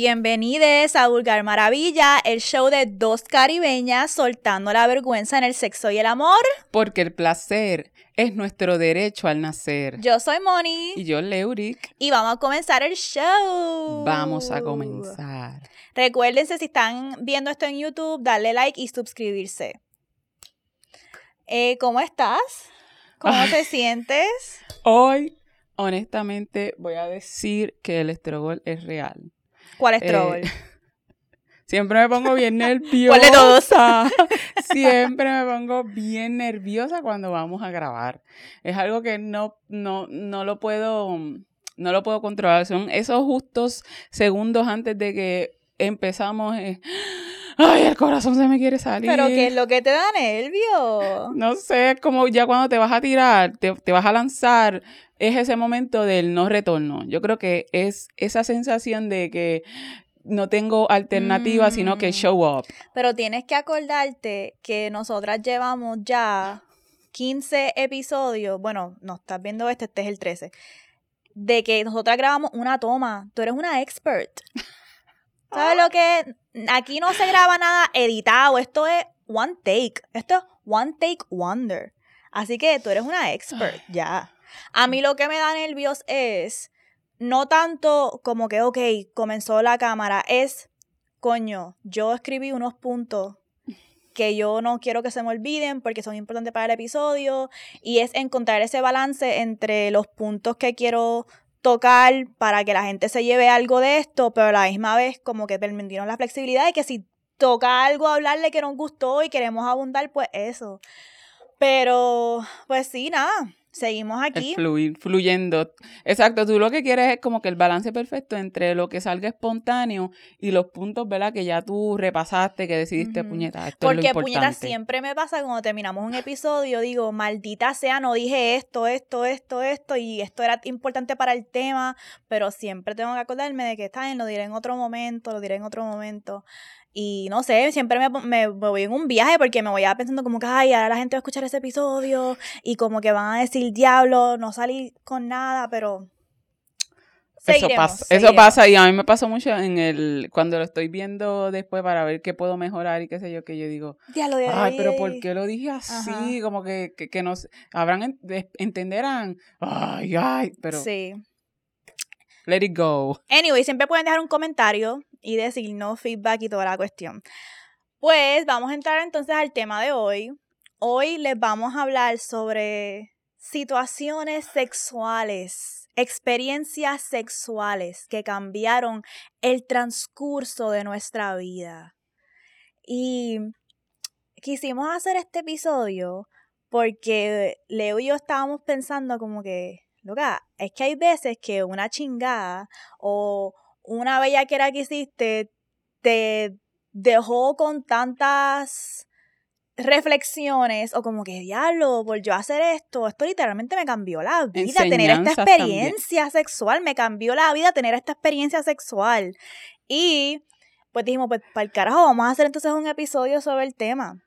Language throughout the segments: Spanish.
Bienvenidos a Vulgar Maravilla, el show de dos caribeñas soltando la vergüenza en el sexo y el amor. Porque el placer es nuestro derecho al nacer. Yo soy Moni. Y yo, Leuric. Y vamos a comenzar el show. Vamos a comenzar. Recuérdense, si están viendo esto en YouTube, darle like y suscribirse. Eh, ¿Cómo estás? ¿Cómo te sientes? Hoy, honestamente, voy a decir que el estrogol es real. ¿Cuál es Eh, Siempre me pongo bien nerviosa. ¿Cuál de todos? Siempre me pongo bien nerviosa cuando vamos a grabar. Es algo que no, no, no lo puedo, no lo puedo controlar. Son esos justos segundos antes de que empezamos. eh, Ay, el corazón se me quiere salir. Pero ¿qué es lo que te da nervio? No sé, es como ya cuando te vas a tirar, te, te vas a lanzar, es ese momento del no retorno. Yo creo que es esa sensación de que no tengo alternativa, sino que Mm. show up. Pero tienes que acordarte que nosotras llevamos ya 15 episodios. Bueno, no estás viendo este, este es el 13. De que nosotras grabamos una toma. Tú eres una expert. ¿Sabes lo que? Aquí no se graba nada editado. Esto es one take. Esto es one take wonder. Así que tú eres una expert, ya. A mí lo que me da nervios es no tanto como que, ok, comenzó la cámara, es, coño, yo escribí unos puntos que yo no quiero que se me olviden porque son importantes para el episodio y es encontrar ese balance entre los puntos que quiero tocar para que la gente se lleve algo de esto, pero a la misma vez como que permitirnos la flexibilidad y que si toca algo hablarle que nos gustó y queremos abundar, pues eso. Pero, pues sí, nada, seguimos El aquí. fluir, fluyendo. Exacto, tú lo que quieres es como que el balance perfecto entre lo que salga espontáneo y los puntos, ¿verdad? Que ya tú repasaste, que decidiste, Ujú. puñeta, esto es Porque lo puñeta siempre me pasa cuando terminamos un episodio, digo, maldita sea, no dije esto, esto, esto, esto, y esto era importante para el tema, pero siempre tengo que acordarme de que está bien, lo diré en otro momento, lo diré en otro momento. Y no sé, siempre me, me- me voy en un viaje porque me voy a pensando como que, ay, ahora la gente va a escuchar ese episodio y como que van a decir, diablo, no salí con nada, pero... Eso seguiremos, pasa, eso pasa y a mí me pasó mucho en el cuando lo estoy viendo después para ver qué puedo mejorar y qué sé yo, que yo digo, Diablo, de ay, pero. ¿por qué lo dije así? Ajá. Como que, que, que nos habrán en- de- entenderán, ay, ay, pero Sí. let it go. Anyway, siempre pueden dejar un comentario y decirnos feedback y toda la cuestión. Pues vamos a entrar entonces al tema de hoy. Hoy les vamos a hablar sobre situaciones sexuales, experiencias sexuales que cambiaron el transcurso de nuestra vida. Y quisimos hacer este episodio porque Leo y yo estábamos pensando como que, loca, es que hay veces que una chingada o una bellaquera que hiciste te dejó con tantas reflexiones o como que diablo, por yo hacer esto, esto literalmente me cambió la vida, tener esta también. experiencia sexual, me cambió la vida tener esta experiencia sexual. Y pues dijimos, pues para el carajo, vamos a hacer entonces un episodio sobre el tema.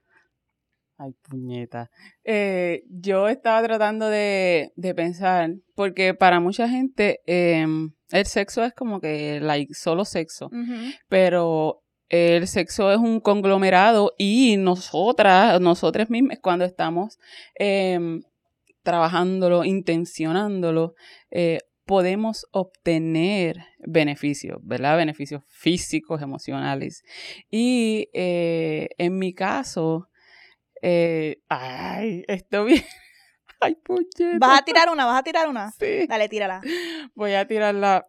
Ay, puñeta. Eh, yo estaba tratando de, de pensar, porque para mucha gente em, el sexo es como que, like, solo sexo. Pero el sexo es un conglomerado y nosotras, nosotras mismas, cuando estamos em, trabajándolo, intencionándolo, eh, podemos obtener beneficios, ¿verdad? Beneficios físicos, emocionales. Y eh, en mi caso, eh, ay, esto bien. Ay, puñeta. ¿Vas a tirar una? ¿Vas a tirar una? Sí. Dale, tírala. Voy a tirarla.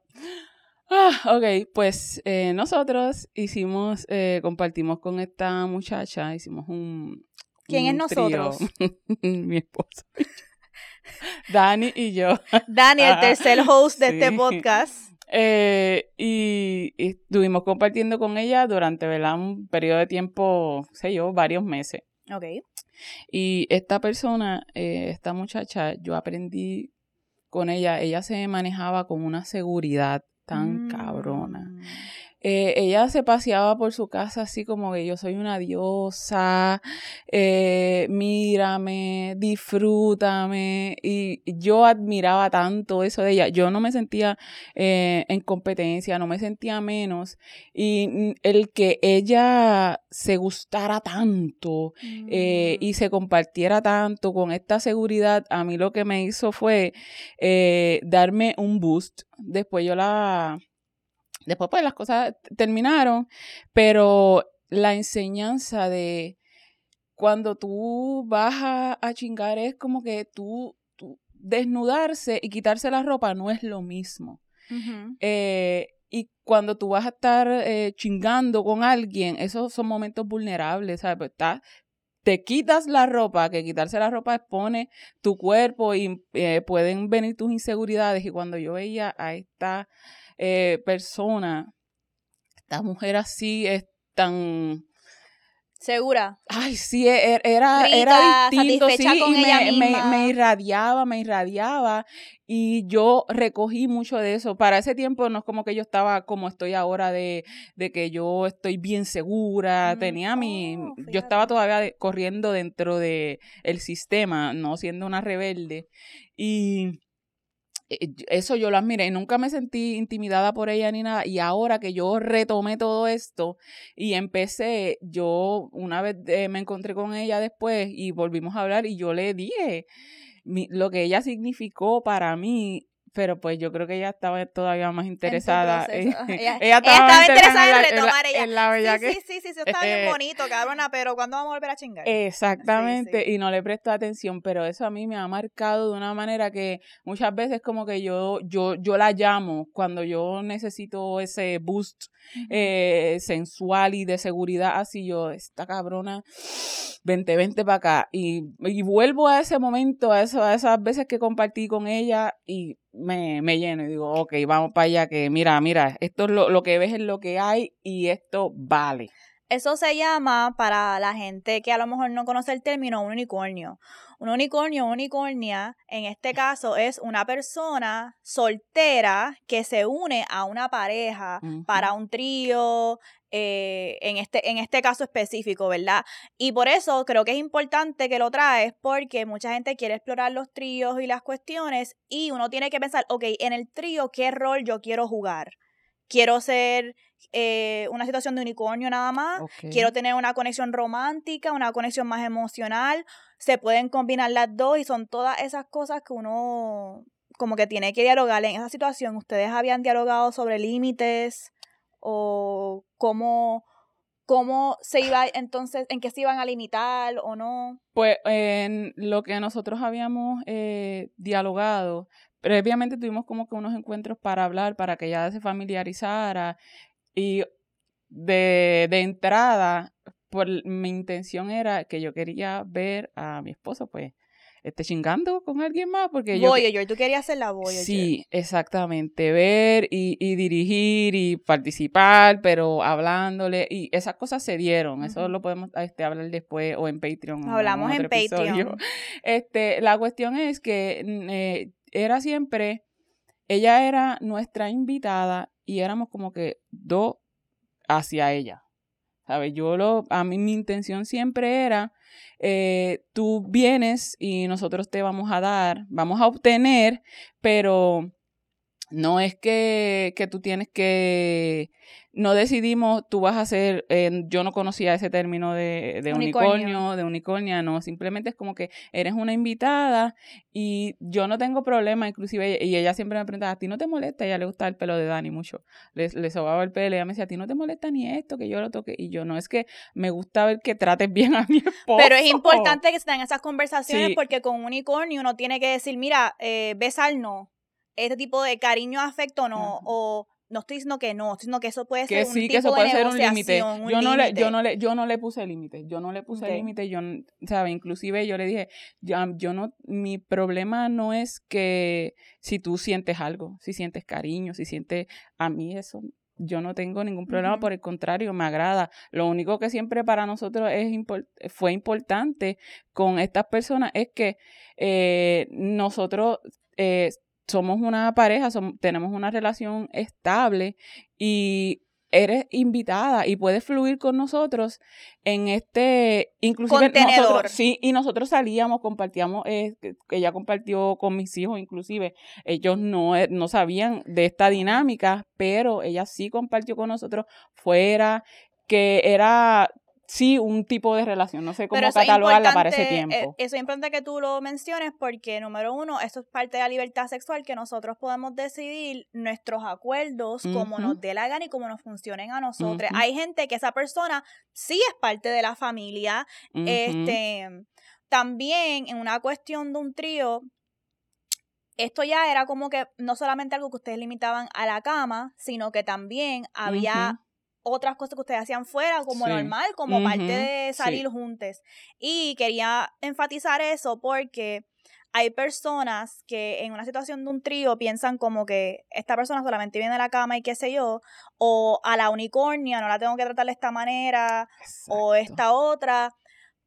Ah, ok, pues eh, nosotros hicimos, eh, compartimos con esta muchacha, hicimos un. ¿Quién es un nosotros? Mi esposa. Dani y yo. Dani, el tercer host de este podcast. Eh, y, y estuvimos compartiendo con ella durante ¿verdad? un periodo de tiempo, sé yo, varios meses. Ok. Y esta persona, eh, esta muchacha, yo aprendí con ella, ella se manejaba con una seguridad tan Mm. cabrona. Eh, ella se paseaba por su casa así como que yo soy una diosa, eh, mírame, disfrútame. Y yo admiraba tanto eso de ella. Yo no me sentía eh, en competencia, no me sentía menos. Y el que ella se gustara tanto y Mm. se compartiera tanto con esta seguridad, a mí lo que me hizo fue darme un boost. Después yo la Después pues las cosas terminaron, pero la enseñanza de cuando tú vas a, chingar es como que tú, desnudarse y quitarse la ropa no es lo mismo. Eh, y cuando tú vas a estar eh, chingando con alguien, esos son momentos vulnerables, ¿sabes? Pues te quitas la ropa, que quitarse la ropa expone tu cuerpo y eh, pueden venir tus inseguridades. Y cuando yo veía a esta eh, persona, esta mujer así es tan... Segura. Ay, sí, e, e, era, era distinto, sí, y me, me, irradiaba, me irradiaba. Y yo recogí mucho de eso. Para ese tiempo no es como que yo estaba como estoy ahora de, de que yo estoy bien segura. Tenía mi... Oh, yo estaba todavía corriendo dentro del el sistema, no siendo una rebelde. Y eso yo lo admiré, nunca me sentí intimidada por ella ni nada. Y ahora que yo retomé todo esto y empecé, yo una vez eh, me encontré con ella después y volvimos a hablar y yo le dije lo que ella significó para mí pero pues yo creo que ella estaba todavía más interesada. ella, ella, estaba, interesada en, retomar ella. sí, sí, sí, sí, sí, está bien bonito, cabrona, pero ¿cuándo vamos a volver a chingar? Exactamente, y no le presto atención, pero eso a mí me ha marcado de una manera que muchas veces como que yo, yo, yo la llamo cuando yo necesito ese boost eh, sensual y de seguridad, así yo, esta cabrona, vente, vente para acá. Y, y vuelvo a ese momento, a, eso, a esas veces que compartí con ella y me, me, lleno y digo, ok, vamos para allá, que mira, mira, esto es lo, lo que ves es lo que hay y esto vale. Eso se llama, para la gente que a lo mejor no conoce el término, un unicornio. Un unicornio, unicornia, en este caso es una persona soltera que se une a una pareja para un trío, eh, en, este, en este caso específico, ¿verdad? Y por eso creo que es importante que lo traes porque mucha gente quiere explorar los tríos y las cuestiones y uno tiene que pensar, ok, en el trío, ¿qué rol yo quiero jugar? Quiero ser eh, una situación de unicornio nada más. Quiero tener una conexión romántica, una conexión más emocional. Se pueden combinar las dos y son todas esas cosas que uno como que tiene que dialogar en esa situación. ¿Ustedes habían dialogado sobre límites o cómo, cómo se iba entonces, en qué se iban a limitar o no? Pues en lo que nosotros habíamos eh, dialogado, previamente tuvimos como que unos encuentros para hablar, para que ella se familiarizara y de, de entrada, por, mi intención era que yo quería ver a mi esposo, pues, esté chingando con alguien más, porque yo... Voyager, tú querías ser la Voyager. Sí, exactamente, ver y, y, dirigir y participar, pero hablándole, y esas cosas se dieron, eso lo podemos este, hablar después o en Patreon. Hablamos en, Patreon. Este, la cuestión es que eh, era siempre, ella era nuestra invitada y éramos como que dos hacia ella. ¿Sabes? Yo lo, a mí mi intención siempre era, eh, tú vienes y nosotros te vamos a dar, vamos a obtener, pero no es que, que tú tienes que no decidimos, tú vas a ser, eh, yo no conocía ese término de, de unicornio. de unicornia, no, simplemente es como que eres una invitada y yo no tengo problema, inclusive, y ella siempre me preguntaba, ¿a ti no te molesta? A ella le gusta el pelo de Dani mucho, le, le sobaba el pelo, y ella me decía, ¿a ti no te molesta ni esto, que yo lo toque? Y yo, no, es que me gusta ver que trates bien a mi esposo. Pero es importante que se den esas conversaciones porque con un unicornio uno tiene que decir, mira, eh, besarnos, este tipo de cariño, afecto no, o no estoy diciendo que no, estoy diciendo que eso puede ser un tipo que eso puede ser un límite. Yo no le, yo no le, yo no le puse límite, yo no le puse límite, yo, sabe, inclusive yo le dije, yo, yo no, mi problema no es que si tú sientes algo, si sientes cariño, si sientes a mí eso, yo no tengo ningún problema, por el contrario, me agrada. Lo único que siempre para nosotros es fue importante con estas personas es que eh, nosotros eh, somos una pareja, tenemos una relación estable y eres invitada y puedes fluir con nosotros en este, inclusive nosotros, sí, y nosotros salíamos, compartíamos, eh, ella compartió con mis hijos, inclusive, ellos no, eh, no sabían de esta dinámica, pero ella sí compartió con nosotros fuera, que era sí un tipo de relación. No sé cómo catalogarla para ese eh, tiempo. eso es importante que tú lo menciones porque, número uno, eso es parte de la libertad sexual que nosotros podemos decidir nuestros acuerdos como nos dé la gana y como nos funcionen a nosotros. Hay gente que esa persona sí es parte de la familia. Este también en una cuestión de un trío, esto ya era como que no solamente algo que ustedes limitaban a la cama, sino que también había otras cosas que ustedes hacían fuera como normal, como parte de salir juntos. Y quería enfatizar eso porque hay personas que en una situación de un trío piensan como que esta persona solamente viene a la cama y qué sé yo, o a la unicornia no la tengo que tratar de esta manera, o esta otra.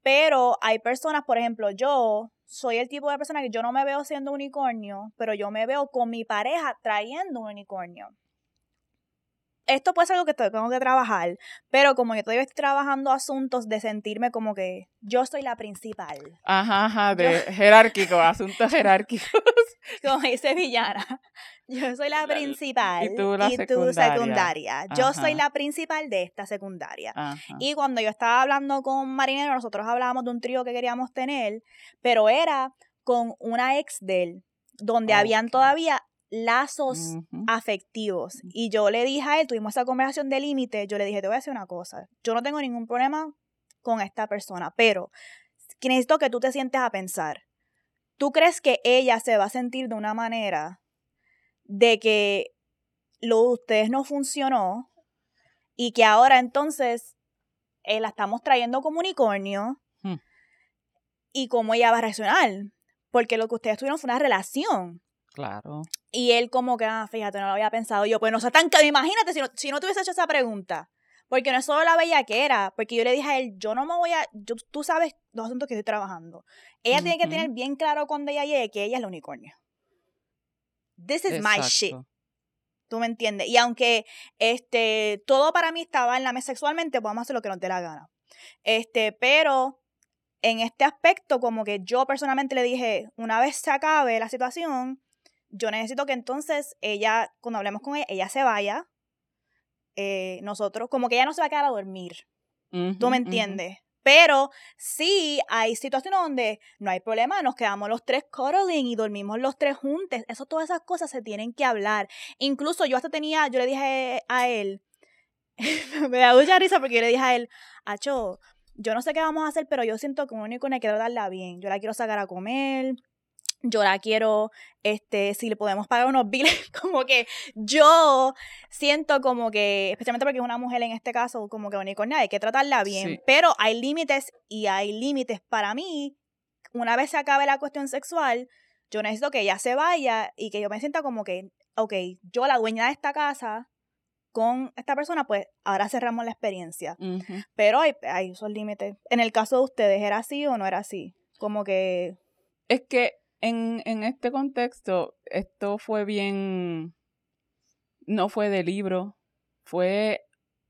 Pero hay personas, por ejemplo, yo soy el tipo de persona que yo no me veo siendo unicornio, pero yo me veo con mi pareja trayendo un unicornio esto puede ser algo que tengo que trabajar, pero como yo todavía estoy trabajando asuntos de sentirme como que yo soy la principal. Ajá, ajá, de jerárquico, asuntos jerárquicos. Como dice Villana, yo soy la principal y tú, la secundaria. Yo soy la principal de esta secundaria. Y cuando yo estaba hablando con Marinero, nosotros hablábamos de un trío que queríamos tener, pero era con una ex de él, donde habían todavía lazos afectivos. Y yo le dije a él, tuvimos esa conversación de límite, yo le dije, te voy a decir una cosa, yo no tengo ningún problema con esta persona, pero necesito que tú te sientes a pensar. ¿Tú crees que ella se va a sentir de una manera de que lo de ustedes no funcionó y que ahora entonces eh, la estamos trayendo como unicornio hmm. y cómo ella va a reaccionar? Porque lo que ustedes tuvieron fue una relación. Claro. Y él como que, ah, fíjate, no lo había pensado yo. Pues no sea tan... Imagínate si no, si no te hubiese hecho esa pregunta. Porque no es solo la bellaquera, porque yo le dije a él, yo no me voy a, tú sabes los asuntos que estoy trabajando. Ella tiene que tener bien claro cuando ella llegue que ella es la unicornio. This is my shit. ¿Tú me entiendes? Y aunque este, todo para mí estaba en la mesa sexualmente, podemos hacer lo que nos dé la gana. Este, pero en este aspecto, como que yo personalmente le dije, una vez se acabe la situación, yo necesito que entonces ella, cuando hablemos con ella, ella se vaya. Eh, nosotros, como que ella no se va a quedar a dormir. ¿Tú me entiendes? Pero sí hay situaciones donde no hay problema, nos quedamos los tres cuddling y dormimos los tres juntos. Eso, todas esas cosas se tienen que hablar. Incluso yo hasta tenía, yo le dije a él, me da mucha risa porque yo le dije a él, Acho, yo no sé qué vamos a hacer, pero yo siento que un único le quiero darla bien. Yo la quiero sacar a comer, yo la quiero, este, si le podemos pagar unos biles, como que yo siento como que, especialmente porque es una mujer en este caso, como que unicornia, hay que tratarla bien, pero hay límites y hay límites para mí. Una vez se acabe la cuestión sexual, yo necesito que ella se vaya y que yo me sienta como que, ok, yo la dueña de esta casa con esta persona, pues ahora cerramos la experiencia. Pero hay, hay esos límites. En el caso de ustedes, ¿era así o no era así? Como que... Es que en, en este contexto, esto fue bien, no fue de libro, fue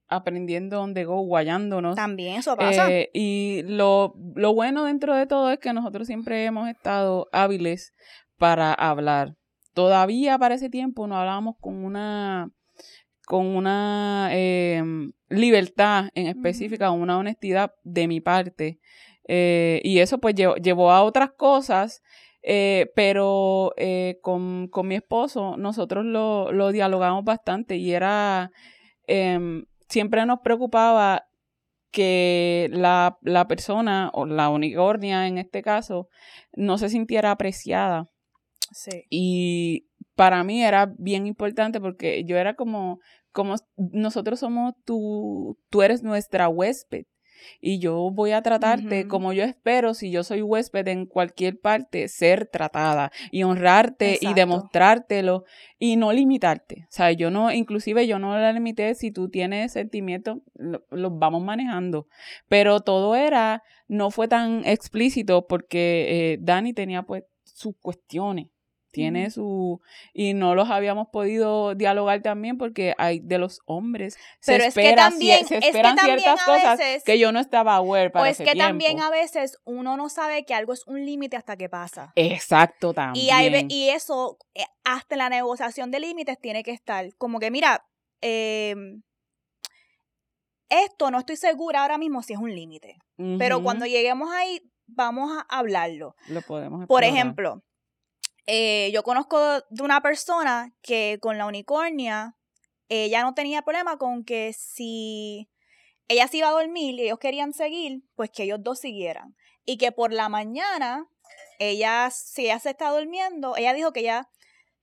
aprendiendo on the go, guayándonos. También eso pasa. Eh, y lo, lo bueno dentro de todo es que nosotros siempre hemos estado hábiles para hablar. Todavía para ese tiempo no hablábamos con una con una em, libertad en específica, una honestidad de mi parte. Eh, y eso pues llevó, a otras cosas eh, pero eh, con, con, mi esposo nosotros lo, lo dialogamos bastante y era, em, siempre nos preocupaba que la, la, persona o la unicornia en este caso no se sintiera apreciada. Sí. Y para mí era bien importante porque yo era como, como nosotros somos tú, tú eres nuestra huésped y yo voy a tratarte como yo espero, si yo soy huésped en cualquier parte, ser tratada y honrarte y demostrártelo y no limitarte. O sea, yo no, inclusive yo no la limité, si tú tienes sentimientos, los lo vamos manejando. Pero todo era, no fue tan explícito porque eh, Dani tenía pues sus cuestiones tiene su y no los habíamos podido dialogar también porque hay de los hombres Pero se es que también, se es que esperan ciertas cosas veces- que yo no estaba aware para O es ese que también a veces uno no sabe que algo es un límite hasta que pasa. exacto también Y, hay, ve- y eso, eh, hasta en la negociación de límites tiene que estar. Como que, mira, eh, esto no estoy segura ahora mismo si es un límite. Pero cuando lleguemos ahí, vamos a hablarlo. lo podemos Por explorar. ejemplo, eh, yo conozco de una persona que con la unicornia, ella no tenía problema con que si ella se iba a dormir y ellos querían seguir, pues que ellos dos siguieran. Y que por la mañana, ella, si ella se está durmiendo, ella dijo que ella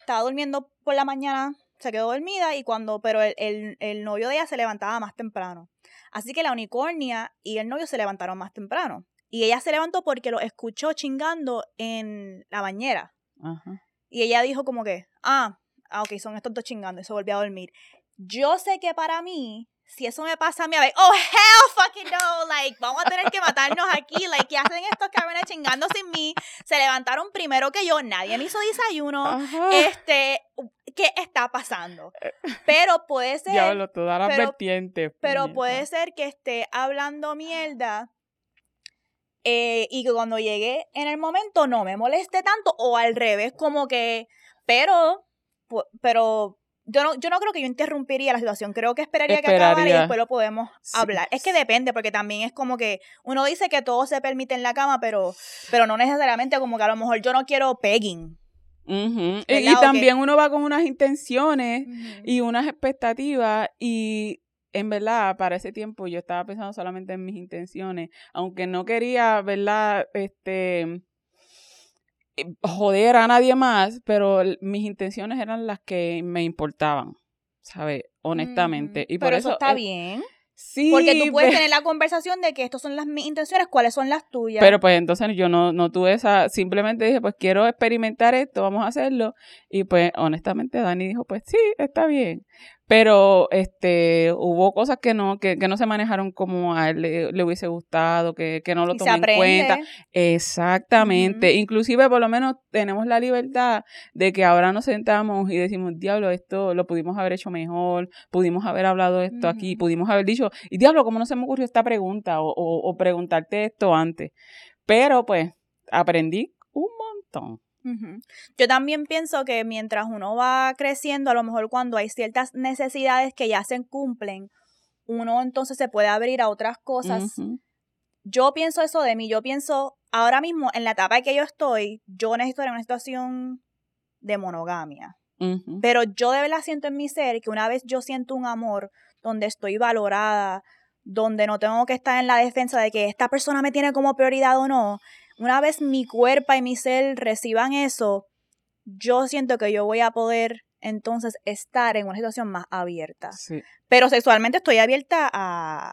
estaba durmiendo por la mañana, se quedó dormida y cuando, pero el, el- el novio de ella se levantaba más temprano. Así que la unicornia y el novio se levantaron más temprano. Y ella se levantó porque lo escuchó chingando en la bañera. Ajá. Y ella dijo como que, ah, ah, ok, son estos dos chingando y se volvió a dormir. Yo sé que para mí, si eso me pasa a mí, a ver, oh, hell fucking no, like, vamos a tener que matarnos aquí, like, ¿qué hacen estos cabrones chingando sin mí? Se levantaron primero que yo, nadie me hizo desayuno. Ajá. Este, ¿qué está pasando? Pero puede ser, Diablo, todas las pero- vertientes. pero puede ser que esté hablando mierda eh, y que cuando llegue en el momento no me moleste tanto o al revés, como que, pero, pero yo no, yo no creo que yo interrumpiría la situación, creo que esperaría, que acabara y después lo podemos Sí. hablar. Es que depende, porque también es como que uno dice que todo se permite en la cama, pero, pero no necesariamente como que a lo mejor yo no quiero pegging. Y, también uno va con unas intenciones y unas expectativas y en verdad para ese tiempo yo estaba pensando solamente en mis intenciones, aunque no quería, ¿verdad? Este eh, joder a nadie más, pero mis intenciones eran las que me importaban, ¿sabes? Honestamente. Y por pero eso eso está bien. Sí, Porque tú puedes tener la conversación de que estas son las mis intenciones, cuáles son las tuyas. Pero pues entonces yo no, no tuve esa, simplemente dije, pues quiero experimentar esto, vamos a hacerlo. Y pues honestamente Dani dijo, pues sí, está bien. Pero este hubo cosas que no, que, que no se manejaron como a él le, le hubiese gustado, que, que no lo tomé en cuenta. Exactamente. Inclusive por lo menos tenemos la libertad de que ahora nos sentamos y decimos, diablo, esto lo pudimos haber hecho mejor, pudimos haber hablado esto aquí, pudimos haber dicho, y diablo, ¿cómo no se me ocurrió esta pregunta? O, o, o preguntarte esto antes. Pero pues aprendí un montón. Yo también pienso que mientras uno va creciendo, a lo mejor cuando hay ciertas necesidades que ya se cumplen, uno entonces se puede abrir a otras cosas. Yo pienso eso de mí, yo pienso ahora mismo en la etapa en que yo estoy, yo necesito estar en una situación de monogamia. Pero yo de verdad siento en mi ser que una vez yo siento un amor donde estoy valorada, donde no tengo que estar en la defensa de que esta persona me tiene como prioridad o no, una vez mi cuerpo y mi ser reciban eso, yo siento que yo voy a poder entonces estar en una situación más abierta. Sí. Pero sexualmente estoy abierta a,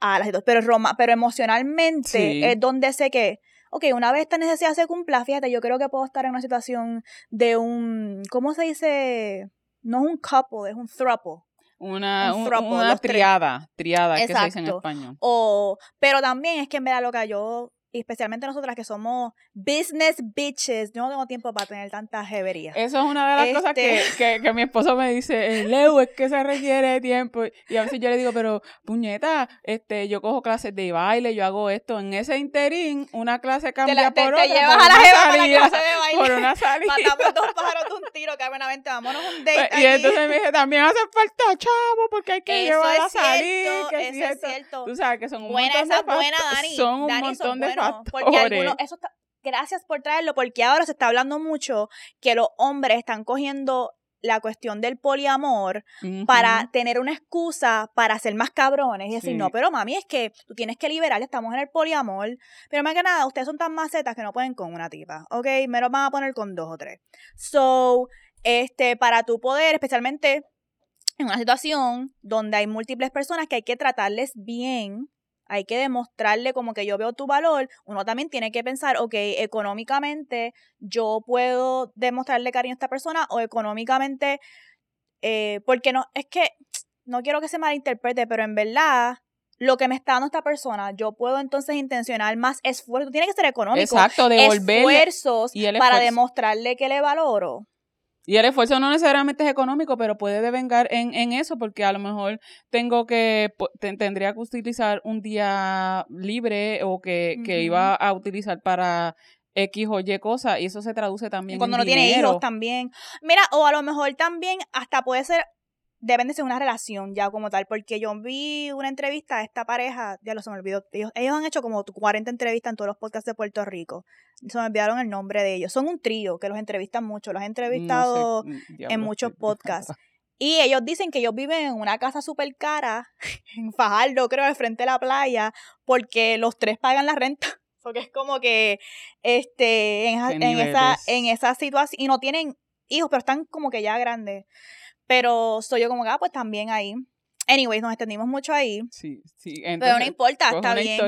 a las situaciones, pero, roma, pero emocionalmente Sí. es donde sé que, ok, una vez esta necesidad se cumpla, fíjate, yo creo que puedo estar en una situación de un, ¿cómo se dice? No es un couple, es un throuple. Una, Un una triada, triada es que se dice en Exacto. español. O, pero también es que en verdad loca, yo, y especialmente nosotras que somos business bitches, yo no tengo tiempo para tener tantas jeverías. Eso es una de las cosas que, Este- que, que mi esposo me dice, eh, Leo, es que se requiere tiempo. Y a veces yo le digo, pero puñeta, este, yo cojo clases de baile, yo hago esto. En ese interín, una clase te, cambia la- te- por te otra. llevas por a la jeva la clase de baile. Por una salida. Matamos dos pájaros de un tiro, cabronamente, vámonos a un date Pues, y entonces me dice, también hace falta chavo, porque hay que Eso llevar a es salir. cierto, que eso si es cierto. Tú sabes que son un Buena, montón esa de es buena, Dani. Son un Dani, montón son de factores. Porque algunos, eso está, gracias por traerlo, porque ahora se está hablando mucho que los hombres están cogiendo la cuestión del poliamor para tener una excusa para ser más cabrones y decir, Sí. no, pero mami, es que tú tienes que liberar, estamos en el poliamor, pero más que nada, ustedes son tan macetas que no pueden con una tipa, ¿ok? Me lo van a poner con dos o tres. So, este, para tu poder, especialmente en una situación donde hay múltiples personas que hay que tratarles bien, hay que demostrarle como que yo veo tu valor, uno también tiene que pensar, ok, económicamente yo puedo demostrarle cariño a esta persona o económicamente, eh, porque no, es que no quiero que se malinterprete, pero en verdad lo que me está dando esta persona, yo puedo entonces intencionar más esfuerzo. Tiene que ser económico. Exacto, devolverle. Esfuerzos para demostrarle que le valoro. Y el esfuerzo no necesariamente es económico, pero puede devengar en, en eso, porque a lo mejor tengo que, tendría que utilizar un día libre o que, que iba a utilizar para X o Y cosa, y eso se traduce también Cuando no tiene hijos también. Mira, o a lo mejor también hasta puede ser deben de ser una relación ya como tal, porque yo vi una entrevista a esta pareja, ya lo se me olvidó, ellos, han hecho como 40 entrevistas en todos los podcasts de Puerto Rico, se me olvidaron el nombre de ellos, son un trío que los entrevistan mucho, los he entrevistado mm, en muchos podcasts. Y ellos dicen que ellos viven en una casa súper cara, en Fajardo, creo, al frente de la playa, porque los tres pagan la renta. Porque es como que este en, en esa, en esa situación, y no tienen hijos, pero están como que ya grandes. Pero soy yo como que, ah, pues también ahí. Anyways, nos extendimos mucho ahí. Sí, sí. pero no importa, está bien.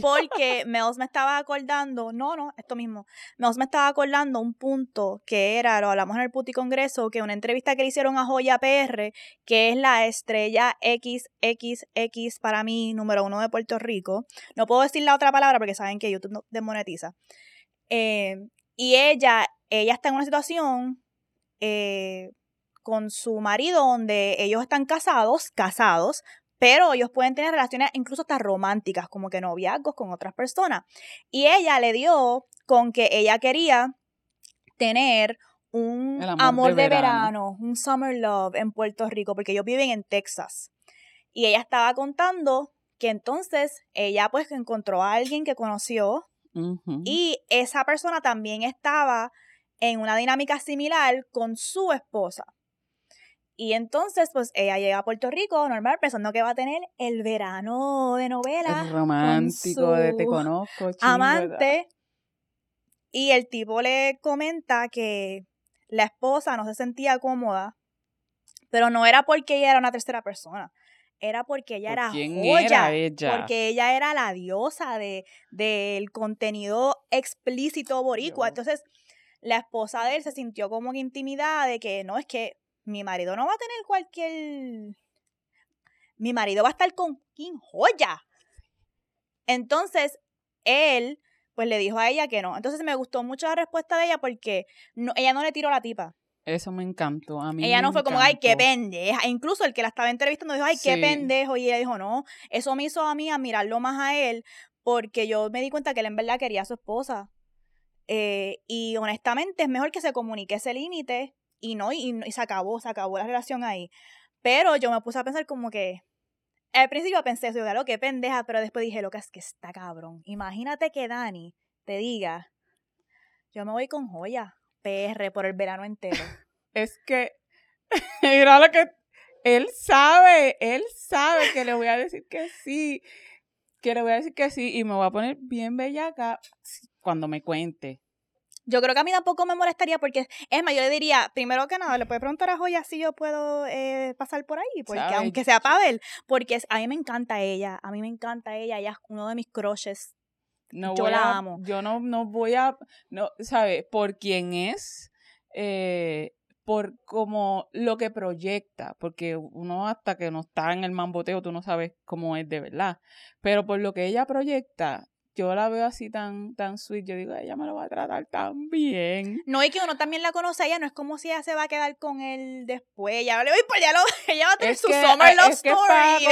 Porque Mels me estaba acordando, no, no, esto mismo. Mels me estaba acordando un punto que era, lo hablamos en el Puti Congreso, que una entrevista que le hicieron a Joya PR, que es la estrella XXX para mí, número uno de Puerto Rico. No puedo decir la otra palabra porque saben que YouTube no desmonetiza. Eh, y ella, ella está en una situación eh, con su marido donde ellos están casados, casados, pero ellos pueden tener relaciones incluso hasta románticas, como que noviazgos con otras personas. Y ella le dio con que ella quería tener un amor, de, verano. un summer love en Puerto Rico, porque ellos viven en Texas. Y ella estaba contando que entonces ella pues encontró a alguien que conoció y esa persona también estaba en una dinámica similar con su esposa. Y entonces, pues ella llega a Puerto Rico, normal, pensando que va a tener el verano de novela. El romántico de te conozco, amante. Y el tipo le comenta que la esposa no se sentía cómoda, pero no era porque ella era una tercera persona. Era porque ella era joya. ella? Porque ella era la diosa de, del contenido explícito boricua. Entonces, la esposa de él se sintió como que intimidada de que no, es que mi marido no va a tener cualquier... Mi marido va a estar con King Joya. Entonces, él, pues le dijo a ella que no. Entonces me gustó mucho la respuesta de ella porque no, ella no le tiró la tipa. Eso me encantó. A mí ella no fue como, ay, qué pendeja. Incluso el que la estaba entrevistando dijo, ay, qué pendejo. Y ella dijo, no. Eso me hizo a mí admirarlo más a él porque yo me di cuenta que él en verdad quería a su esposa. Eh, y honestamente es mejor que se comunique ese límite y no, y, se acabó, se acabó la relación ahí. Pero yo me puse a pensar como que, al principio pensé, soy lo que pendeja, pero después dije, lo que es que está cabrón. Imagínate que Dani te diga, yo me voy con joya, PR, por el verano entero. es que, mira lo que, él sabe, él sabe que le voy a decir que sí, que le voy a decir que sí, y me voy a poner bien bella acá cuando me cuente. Yo creo que a mí tampoco me molestaría porque, es más, yo le diría, primero que nada, le puede preguntar a Joya si yo puedo eh, pasar por ahí, porque aunque sea Pavel, porque a mí me encanta ella, a mí me encanta ella, ella es uno de mis crushes. No yo la amo. Yo no, no voy a, no, ¿sabes? Por quién es, eh, por como lo que proyecta, porque uno hasta que no está en el mamboteo, tú no sabes cómo es de verdad, pero por lo que ella proyecta, yo la veo así tan, tan sweet, yo digo, ella me lo va a tratar tan bien. No, y que uno también la conoce a ella, no es como si ella se va a quedar con él después, ya le voy por ya lo, ella va a tener su summer love story.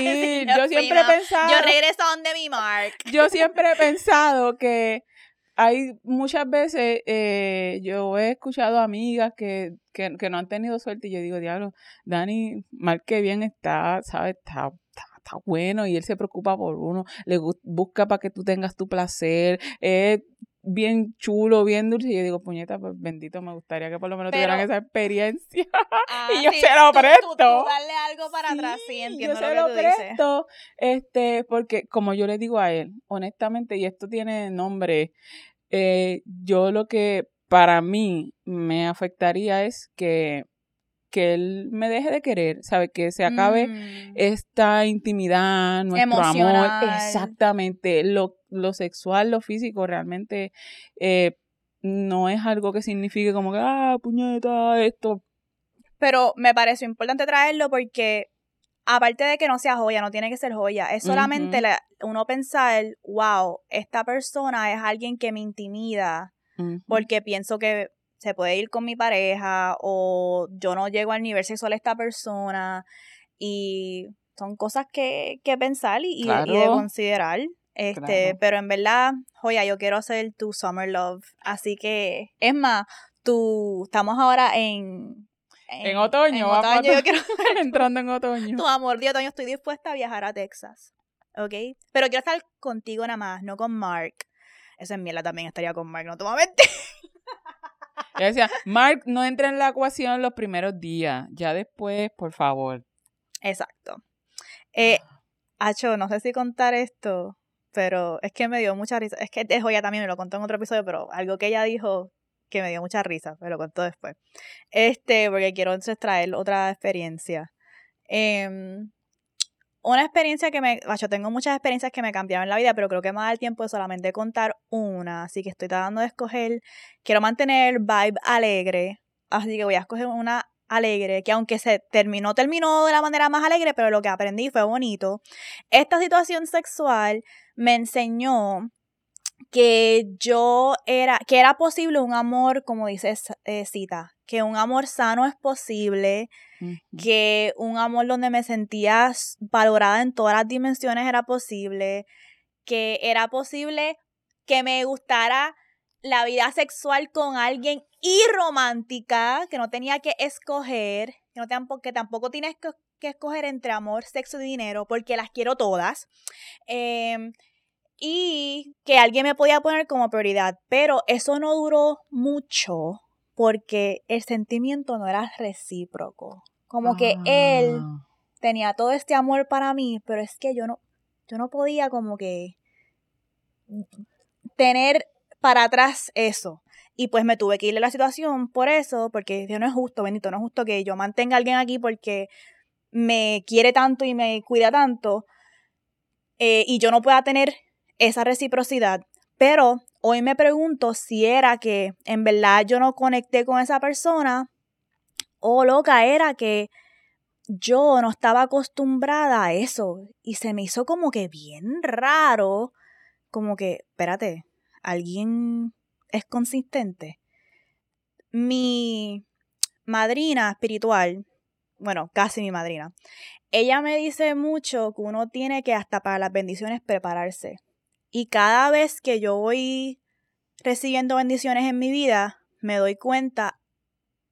y yo siempre he pensado. Yo regreso a donde mi Mark. Yo siempre he pensado que hay muchas veces, eh, yo he escuchado amigas que, que, que, no han tenido suerte y yo digo, diablo, Dani, mal que bien está, ¿sabes? Está está bueno y él se preocupa por uno, le busca para que tú tengas tu placer, es bien chulo, bien dulce. Y yo digo, puñeta, pues bendito, me gustaría que por lo menos tuvieran esa experiencia. y yo se lo presto. darle algo para atrás, sí, entiendo yo se lo, presto, Este, porque como yo le digo a él, honestamente, y esto tiene nombre, eh, yo lo que para mí me afectaría es que que él me deje de querer, ¿sabe? Que se acabe mm. esta intimidad, nuestro amor. Exactamente. Lo, lo sexual, lo físico, realmente eh, no es algo que signifique como que, ah, puñeta, esto. Pero me pareció importante traerlo porque aparte de que no sea joya, no tiene que ser joya, es solamente uno pensar, wow, esta persona es alguien que me intimida porque pienso que se puede ir con mi pareja o yo no llego al nivel sexual de esta persona y son cosas que, que pensar y, de considerar. Este, pero en verdad, joya, yo quiero hacer tu summer love. Así que, es más, tú, estamos ahora en en, otoño, en otoño yo quiero entrando en otoño. Tu amor de otoño, estoy dispuesta a viajar a Texas. ¿Ok? Pero quiero estar contigo nada más, no con Mark. Esa es mierda también estaría con Mark, no te Yo decía, Mark no entra en la ecuación los primeros días, ya después, por favor. Exacto. Eh, Acho, no sé si contar esto, pero es que me dio mucha risa. Es que de ya también me lo contó en otro episodio, pero algo que ella dijo que me dio mucha risa, me lo contó después. Este, porque quiero entonces traer otra experiencia. Em, una experiencia que me. Yo tengo muchas experiencias que me cambiaron la vida, pero creo que me da el tiempo de solamente contar una. Así que estoy tratando de escoger. Quiero mantener vibe alegre. Así que voy a escoger una alegre, que aunque se terminó, terminó de la manera más alegre, pero lo que aprendí fue bonito. Esta situación sexual me enseñó que yo era, que era posible un amor, como dice eh, Cita, que un amor sano es posible, que un amor donde me sentía valorada en todas las dimensiones era posible, que era posible que me gustara la vida sexual con alguien y romántica, que no tenía que escoger, que, no tampoco, que tampoco tienes que, escoger entre amor, sexo y dinero, porque las quiero todas. Em, y que alguien me podía poner como prioridad, pero eso no duró mucho porque el sentimiento no era recíproco. Como que él ah. tenía todo este amor para mí, pero es que yo no, yo no podía como que tener para atrás eso. Y pues me tuve que ir de la situación por eso, porque no es justo, bendito, no es justo que yo mantenga a alguien aquí porque me quiere tanto y me cuida tanto eh, y yo no pueda tener esa reciprocidad. Pero hoy me pregunto si era que en verdad yo no conecté con esa persona o loca era que yo no estaba acostumbrada a eso y se me hizo como que bien raro, como que, espérate, alguien es consistente. Mi madrina espiritual, bueno, casi mi madrina, ella me dice mucho que uno tiene que hasta para las bendiciones prepararse. Y cada vez que yo voy recibiendo bendiciones en mi vida, me doy cuenta,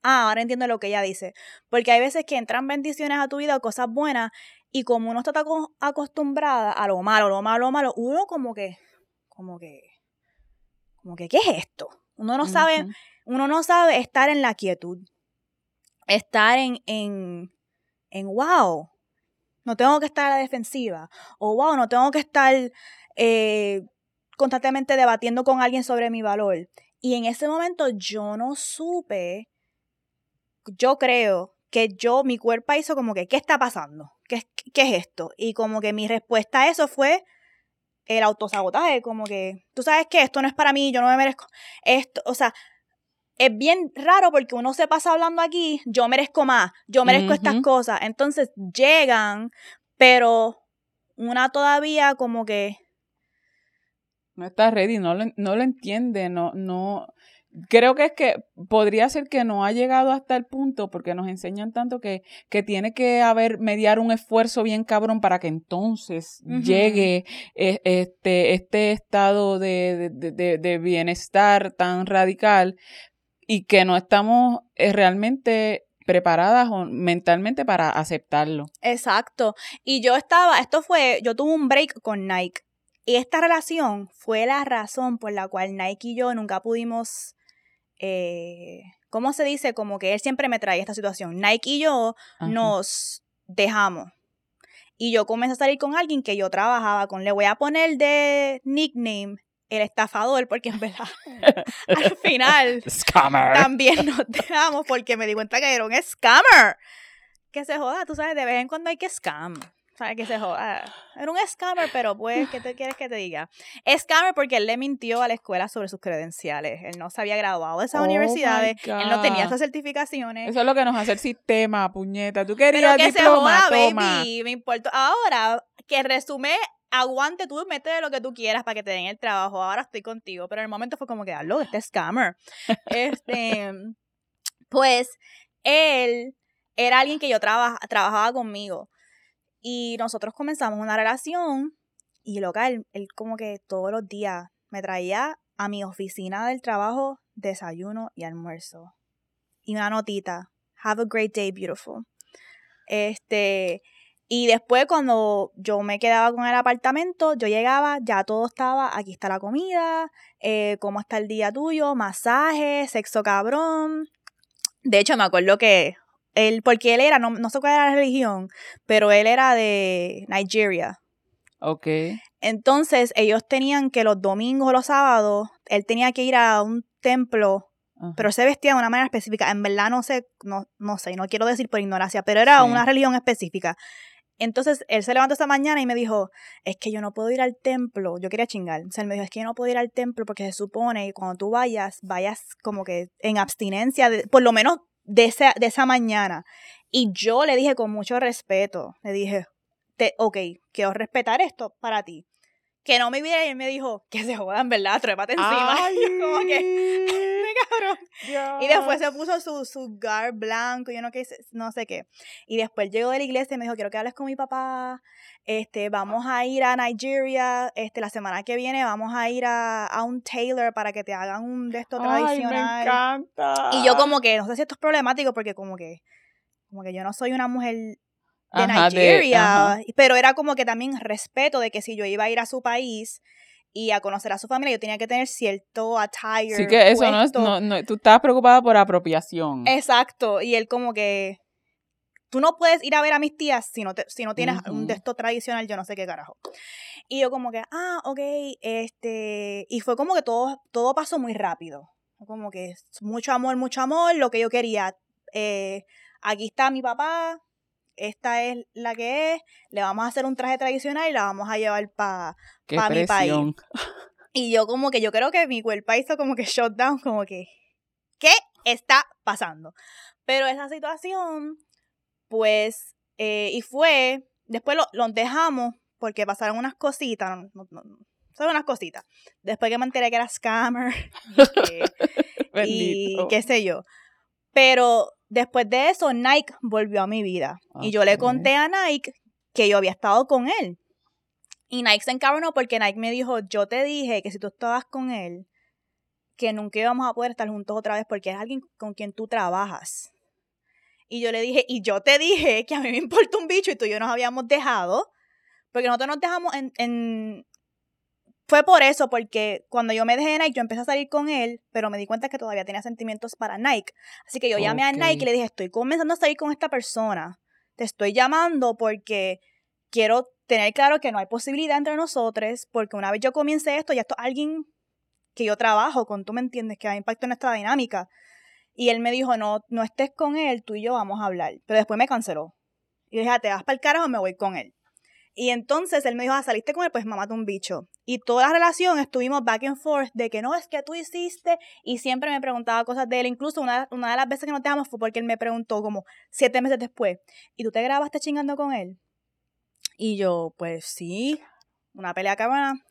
ah, ahora entiendo lo que ella dice. Porque hay veces que entran bendiciones a tu vida o cosas buenas, y como uno está acostumbrada a lo malo, lo malo, lo malo, uno como que, como que, como que, ¿qué es esto? Uno no sabe, uno no sabe estar en la quietud. Estar en, en, en, wow, no tengo que estar a la defensiva. O wow, no tengo que estar eh, constantemente debatiendo con alguien sobre mi valor. Y en ese momento yo no supe, yo creo que yo, mi cuerpo hizo como que, ¿qué está pasando? ¿Qué, ¿Qué es esto? Y como que mi respuesta a eso fue el autosabotaje, como que, tú sabes que esto no es para mí, yo no me merezco esto, o sea, es bien raro porque uno se pasa hablando aquí, yo merezco más, yo merezco estas cosas, entonces llegan, pero una todavía como que no está ready, no lo, no lo entiende, no, no, creo que es que podría ser que no ha llegado hasta el punto porque nos enseñan tanto que, que tiene que haber mediar un esfuerzo bien cabrón para que entonces llegue e, este, este estado de, de, de, bienestar tan radical y que no estamos eh, realmente preparadas mentalmente para aceptarlo. Exacto. Y yo estaba, esto fue, yo tuve un break con Nike y esta relación fue la razón por la cual Nike y yo nunca pudimos, eh, ¿cómo se dice? Como que él siempre me trae esta situación. Nike y yo nos dejamos. Y yo comencé a salir con alguien que yo trabajaba con. Le voy a poner de nickname el estafador, porque en verdad al final también nos dejamos porque me di cuenta que era un scammer. Que se joda, tú sabes, de vez en cuando hay que scam. Sea, que se joda. Era un scammer, pero pues, ¿qué te quieres que te diga? Scammer porque él le mintió a la escuela sobre sus credenciales. Él no se había graduado de esas Oh universidades. Él no tenía esas certificaciones. Eso es lo que nos hace el sistema, puñeta. Tú Pero querías que se joda, toma. baby. Me importa. Ahora, que resume, aguante tú, métele lo que tú quieras para que te den el trabajo. Ahora estoy contigo. Pero en el momento fue como que, hazlo, este scammer. este, pues, él era alguien que yo traba- trabajaba conmigo. Y nosotros comenzamos una relación. Y loca, él, él como que todos los días me traía a mi oficina del trabajo desayuno y almuerzo. Y una notita. Have a great day, beautiful. Este, y después cuando yo me quedaba con el apartamento, yo llegaba, ya todo estaba, aquí está la comida, eh, cómo está el día tuyo, masaje, sexo cabrón. De hecho, me acuerdo que él, porque él era, no, no sé cuál era la religión, pero él era de Nigeria. Ok. Entonces, ellos tenían que los domingos o los sábados, él tenía que ir a un templo pero se vestía de una manera específica. En verdad no sé, no, no sé, no quiero decir por ignorancia, pero era Sí. una religión específica. Entonces él se levantó esta mañana y me dijo, es que yo no puedo ir al templo. Yo quería chingar. O sea, él me dijo, es que yo no puedo ir al templo porque se supone que cuando tú vayas, vayas como que en abstinencia, de- por lo menos de esa, de esa mañana. Y yo le dije con mucho respeto, le dije, te, ok, quiero respetar esto para ti. Que no me viera y él me dijo, que se jodan, ¿verdad? Trépate encima. Ay, Y yo como que, cabrón. Y después se puso su, su gar blanco, yo no, sé- no sé qué. Y después llegó de la iglesia y me dijo, quiero que hables con mi papá, este, vamos a ir a Nigeria, este, la semana que viene vamos a ir a, a un tailor para que te hagan un de esto Ay, me tradicional. encanta. y yo como que, no sé si esto es problemático porque como que, como que yo no soy una mujer de Ajá, Nigeria, pero era como que también respeto de que si yo iba a ir a su país y a conocer a su familia, yo tenía que tener cierto attire. Así que eso no es, no, no, tú estabas preocupada por apropiación. Exacto, y él como que tú no puedes ir a ver a mis tías si no, te- si no tienes un esto tradicional, yo no sé qué carajo. Y yo como que, ah, ok, este, y fue como que todo, todo pasó muy rápido. Como que mucho amor, mucho amor, lo que yo quería. Eh, aquí está mi papá, esta es la que es, le vamos a hacer un traje tradicional y la vamos a llevar para pa' mi país. y yo como que yo creo que mi cuerpo hizo como que shutdown, como que, ¿qué está pasando? Pero esa situación, pues, eh, y fue, después lo, los dejamos porque pasaron unas cositas, no, no, no, no, son unas cositas. Después que me enteré que era scammer y, que- y qué sé yo. Pero después de eso, Nike volvió a mi vida. Y yo le conté a Nike que yo había estado con él. Y Nike se encabronó porque Nike me dijo, yo te dije que si tú estabas con él, que nunca íbamos a poder estar juntos otra vez porque es alguien con quien tú trabajas. Y yo le dije, y yo te dije que a mí me importa un bicho y tú y yo nos habíamos dejado, porque nosotros nos dejamos en... en- Fue por eso, porque cuando yo me dejé de Nike, yo empecé a salir con él, pero me di cuenta que todavía tenía sentimientos para Nike. Así que yo llamé a. Nike y le dije, estoy comenzando a salir con esta persona. Te estoy llamando porque quiero tener claro que no hay posibilidad entre nosotros, porque una vez yo comience esto, ya esto es alguien que yo trabajo con, tú me entiendes, que ha impacto en nuestra dinámica. Y él me dijo, no, no estés con él, tú y yo vamos a hablar. Pero después me canceló. Y dije, "Ah, te vas para el carajo, me voy con él. Y entonces él me dijo, ah, saliste con él, pues mamá un bicho. Y toda la relación estuvimos back and forth de que no, es que tú hiciste. Y siempre me preguntaba cosas de él. Incluso una, una de las veces que nos dejamos fue porque él me preguntó como siete meses después, ¿y tú te grabaste chingando con él? Y yo, pues sí, una pelea cabrona.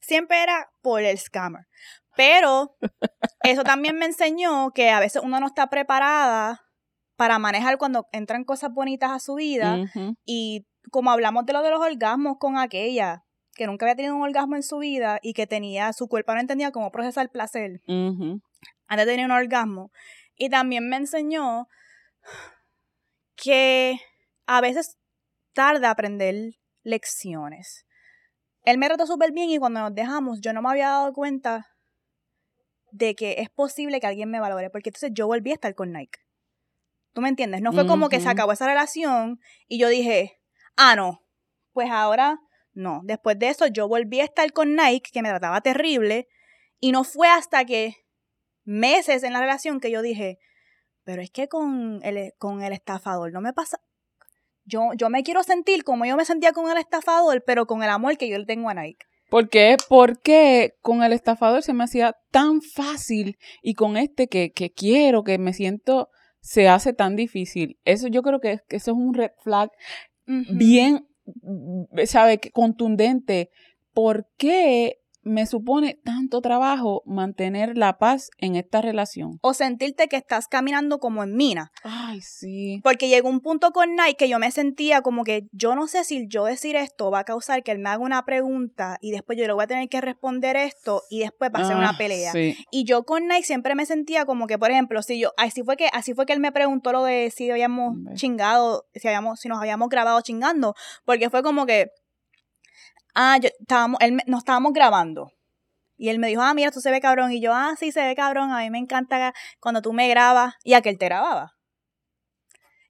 Siempre era por el scammer. Pero eso también me enseñó que a veces uno no está preparada para manejar cuando entran cosas bonitas a su vida. Ujú. Y como hablamos de lo de los orgasmos con aquella, que nunca había tenido un orgasmo en su vida y que tenía, su cuerpo no entendía cómo procesar el placer antes de tener un orgasmo. Y también me enseñó que a veces tarda aprender lecciones. Él me trató súper bien y cuando nos dejamos yo no me había dado cuenta de que es posible que alguien me valore, porque entonces yo volví a estar con Nike. ¿Tú me entiendes? No fue como que se acabó esa relación y yo dije, ah, no, pues ahora no. Después de eso yo volví a estar con Nike, que me trataba terrible, y no fue hasta que meses en la relación que yo dije, pero es que con el, con el estafador no me pasa. yo, yo me quiero sentir como yo me sentía con el estafador, pero con el amor que yo le tengo a Nike. ¿Por qué? Porque con el estafador se me hacía tan fácil y con este que, que quiero, que me siento, se hace tan difícil. Eso yo creo que, que eso es un red flag bien, ¿sabe? Contundente. ¿Por qué me supone tanto trabajo mantener la paz en esta relación. O sentirte que estás caminando como en mina. Ay, sí. Porque llegó un punto con Nike que yo me sentía como que yo no sé si yo decir esto va a causar que él me haga una pregunta y después yo le voy a tener que responder esto y después va a ser una ah, pelea. Y yo con Nike siempre me sentía como que, por ejemplo, si yo, así fue que, así fue que él me preguntó lo de si habíamos chingado, si habíamos, si nos habíamos grabado chingando, porque fue como que ah, yo, estábamos, él, nos estábamos grabando. Y él me dijo, ah, mira, esto se ve cabrón. Y yo, ah, sí, se ve cabrón. A mí me encanta cuando tú me grabas. Y a que él te grababa.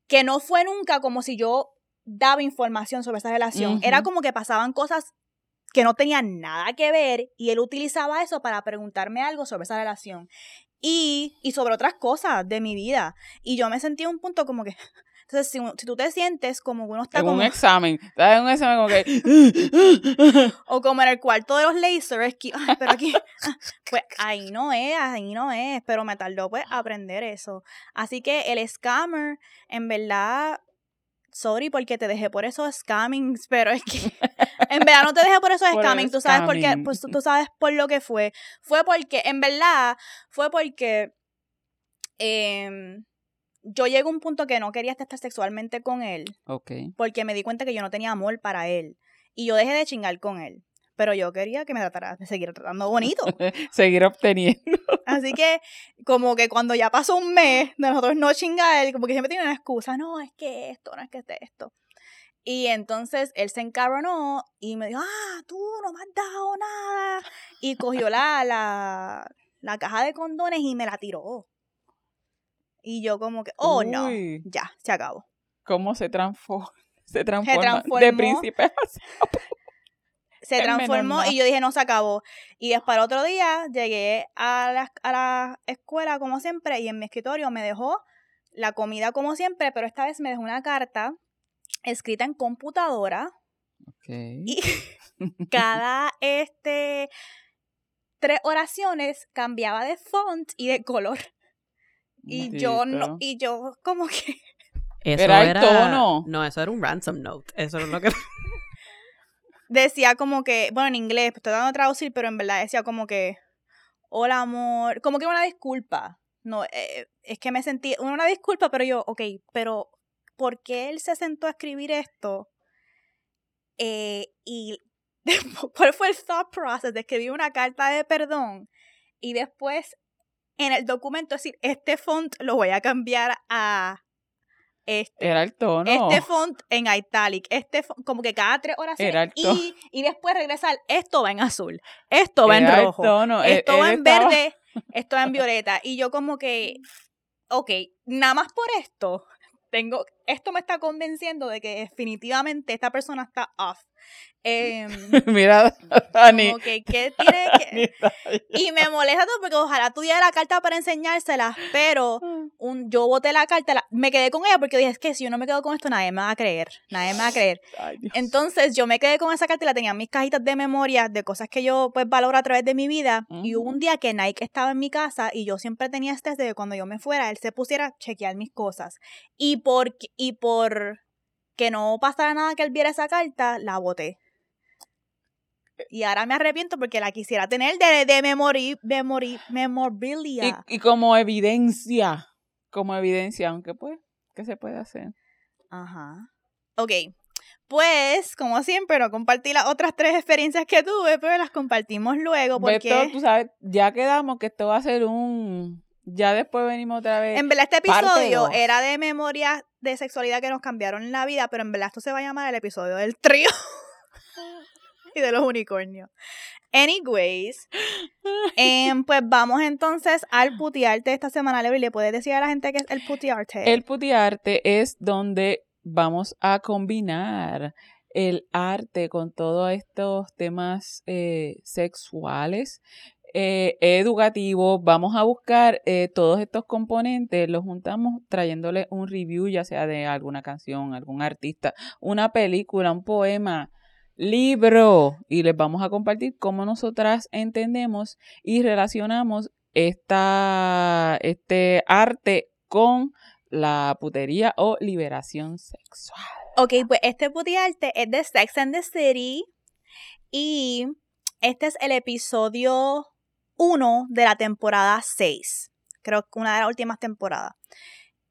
Que no fue nunca como si yo daba información sobre esa relación. Era como que pasaban cosas que no tenían nada que ver y él utilizaba eso para preguntarme algo sobre esa relación. Y, y sobre otras cosas de mi vida. Y yo me sentí un punto como que, entonces, si, tú te sientes como uno está en como... un examen, estás en un examen como que... o como en el cuarto de los lasers, pero aquí... pues ahí no es, ahí no es, pero me tardó pues aprender eso. Así que el scammer, en verdad, sorry porque te dejé por esos scammings, pero es que en verdad no te dejé por esos scammings, tú sabes por qué, pues tú sabes por lo que fue. Fue porque, en verdad, fue porque... Eh, yo llego a un punto que no quería estar sexualmente con él. Ok. Porque me di cuenta que yo no tenía amor para él. Y yo dejé de chingar con él. Pero yo quería que me tratara, de seguir tratando bonito. seguir obteniendo. Así que, como que cuando ya pasó un mes de nosotros no chingar, como que siempre tiene una excusa. No, es que esto, no es que esto. Y entonces él se encabronó y me dijo, ah, tú no me has dado nada. Y cogió la, la, la caja de condones y me la tiró. Y yo como que, oh no, ya, se acabó. ¿Cómo se transformó? Se transformó de príncipe Se transformó y yo dije, no, se acabó. Y después el otro día llegué a la, a la escuela como siempre y en mi escritorio me dejó la comida como siempre, pero esta vez me dejó una carta escrita en computadora. Y cada este tres oraciones cambiaba de font y de color. Y yo no, y yo como que eso era, el tono. No, eso era un ransom note. Eso era lo que decía como que, bueno, en inglés, estoy dando a traducir, pero en verdad decía como que hola amor, como que una disculpa. No, eh, es que me sentí una disculpa, pero yo, ok, pero ¿por qué él se sentó a escribir esto? Eh, y ¿cuál fue el thought process de escribir una carta de perdón y después en el documento decir, este font lo voy a cambiar a este. Era el tono. Este font en italic, este como que cada tres horas. Era el tono. Y, y después regresar, esto va en azul, esto va en rojo, e, esto va en verde, esto va en violeta. Y yo como que, ok, nada más por esto, tengo, esto me está convenciendo de que definitivamente esta persona está off. Eh, Mira, Dani. ¿qué tiene que... y me molesta todo porque ojalá tuviera la carta para enseñársela, pero mm. un, yo boté la carta, me quedé con ella porque dije, es que si yo no me quedo con esto, nadie me va a creer, nadie me va a creer. Entonces yo me quedé con esa carta y la tenía en mis cajitas de memoria de cosas que yo pues valoro a través de mi vida. Y hubo un día que Nike estaba en mi casa y yo siempre tenía este de que cuando yo me fuera, él se pusiera a chequear mis cosas. Y por, y por que no pasara nada que él viera esa carta, la boté. Y ahora me arrepiento porque la quisiera tener de, de memorabilia. Y, como evidencia, como evidencia, aunque pues, ¿qué se puede hacer? Ajá. Ok. Pues, como siempre, no compartí las otras tres experiencias que tuve, pero las compartimos luego porque... tú sabes, ya quedamos que esto va a ser un... Ya después venimos otra vez. En verdad, este episodio era de memorias de sexualidad que nos cambiaron la vida, pero en verdad esto se va a llamar el episodio del trío. y de los unicornios. Anyways, em, pues vamos entonces al putearte esta semana. ¿Le puedes decir a la gente qué es el putearte? El putearte es donde vamos a combinar el arte con todos estos temas eh, sexuales eh, educativo. Vamos a buscar eh, todos estos componentes, los juntamos trayéndole un review, ya sea de alguna canción, algún artista, una película, un poema, libro, y les vamos a compartir cómo nosotras entendemos y relacionamos esta, este arte con la putería o liberación sexual. Ok, pues este arte es de Sex and the City y este es el episodio 1 de la temporada 6. Creo que una de las últimas temporadas.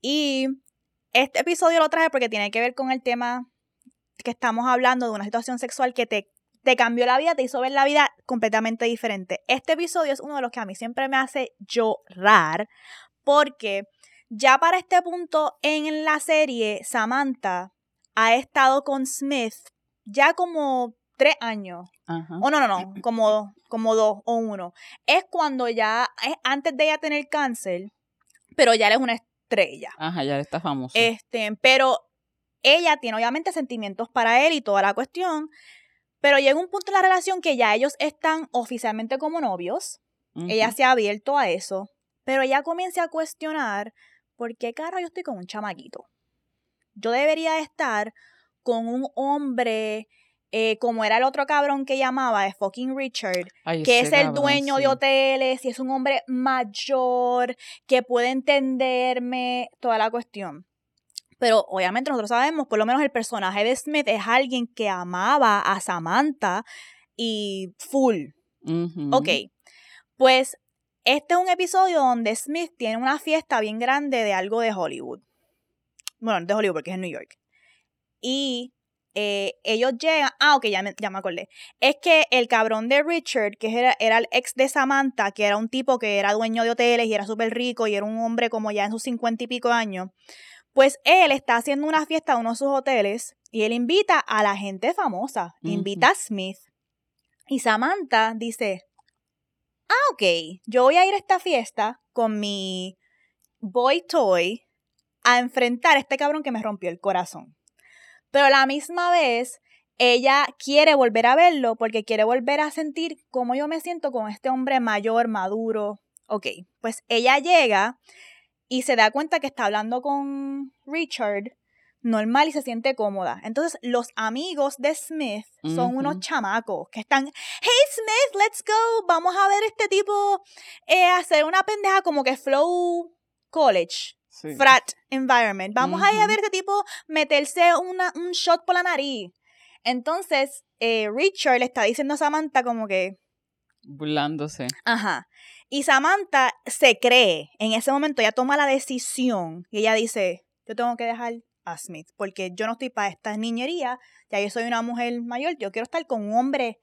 Y este episodio lo traje porque tiene que ver con el tema que estamos hablando de una situación sexual que te, te cambió la vida, te hizo ver la vida completamente diferente. Este episodio es uno de los que a mí siempre me hace llorar porque ya para este punto en la serie, Samantha ha estado con Smith ya como tres años. O no, no, no, como, como dos o uno. Es cuando ya, es antes de ella tener cáncer, pero ya es una estrella. Ajá, ya está famosa. Este, pero ella tiene obviamente sentimientos para él y toda la cuestión, pero llega un punto en la relación que ya ellos están oficialmente como novios. Ella se ha abierto a eso, pero ella comienza a cuestionar ¿por qué carajo yo estoy con un chamaquito? Yo debería estar con un hombre eh, como era el otro cabrón que llamaba, es fucking Richard, que es el dueño de hoteles y es un hombre mayor que puede entenderme toda la cuestión. Pero obviamente nosotros sabemos, por lo menos el personaje de Smith es alguien que amaba a Samantha y full. Ok, pues este es un episodio donde Smith tiene una fiesta bien grande de algo de Hollywood. Bueno, de Hollywood porque es en New York. Y eh, ellos llegan. Ah, ok, ya me, ya me acordé. Es que el cabrón de Richard, que era, era el ex de Samantha, que era un tipo que era dueño de hoteles y era súper rico y era un hombre como ya en sus cincuenta y pico años. Pues él está haciendo una fiesta en uno de sus hoteles y él invita a la gente famosa. Invita a Smith. Y Samantha dice: ah, ok, yo voy a ir a esta fiesta con mi boy toy a enfrentar a este cabrón que me rompió el corazón. Pero a la misma vez, ella quiere volver a verlo porque quiere volver a sentir cómo yo me siento con este hombre mayor, maduro. Ok, pues ella llega y se da cuenta que está hablando con Richard normal y se siente cómoda. Entonces, los amigos de Smith son unos chamacos que están, hey Smith, let's go, vamos a ver este tipo eh, hacer una pendeja como que Flow College. Frat environment. Vamos a ir a ver este tipo meterse una, un shot por la nariz. Entonces, eh, Richard le está diciendo a Samantha como que... Burlándose. Ajá. Y Samantha se cree, en ese momento ella toma la decisión y ella dice, yo tengo que dejar Smith, porque yo no estoy para esta niñería, ya yo soy una mujer mayor, yo quiero estar con un hombre,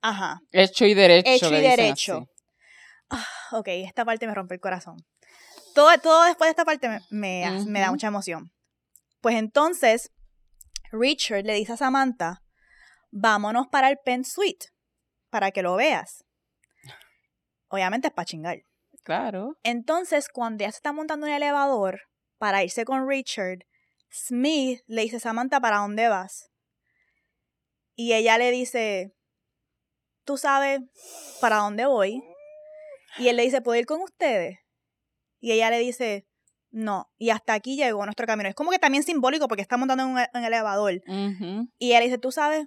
ajá. Hecho y derecho. Hecho y derecho. Ah, ok, esta parte me rompe el corazón. Todo, todo después de esta parte me, me, da mucha emoción. Pues entonces, Richard le dice a Samantha, vámonos para el Pen Suite, para que lo veas. Obviamente es para chingar. Claro. Entonces, cuando ya se está montando un elevador para irse con Richard, Smith le dice, Samantha, ¿para dónde vas? Y ella le dice, ¿tú sabes para dónde voy? Y él le dice, ¿puedo ir con ustedes? Y ella le dice, no. Y hasta aquí llegó nuestro camino. Es como que también simbólico porque está montando en un, elevador. Y ella le dice, ¿tú sabes?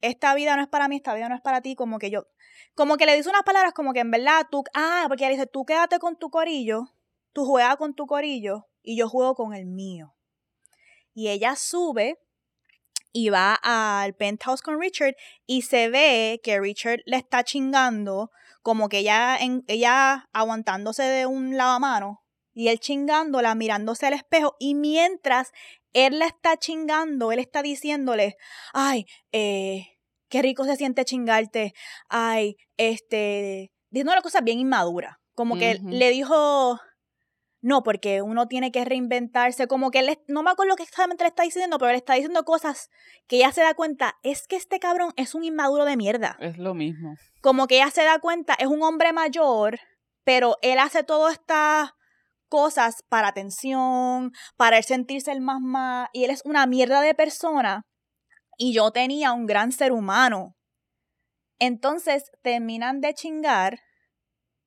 Esta vida no es para mí, esta vida no es para ti. Como que yo, como que le dice unas palabras como que en verdad tú, ah, porque ella dice, tú quédate con tu corillo, tú juegas con tu corillo y yo juego con el mío. Y ella sube y va al penthouse con Richard y se ve que Richard le está chingando, como que ella, en, ella aguantándose de un lavamano y él chingándola, mirándose al espejo y mientras él la está chingando, él está diciéndole, ay, eh, qué rico se siente chingarte, ay, este, diciendo cosas bien inmaduras, como que le dijo, no, porque uno tiene que reinventarse, como que él, no me acuerdo lo que exactamente le está diciendo, pero él está diciendo cosas que ella se da cuenta, es que este cabrón es un inmaduro de mierda. Es lo mismo. Como que ella se da cuenta, es un hombre mayor, pero él hace todas estas cosas para atención, para él sentirse el más más, y él es una mierda de persona, y yo tenía un gran ser humano. Entonces terminan de chingar,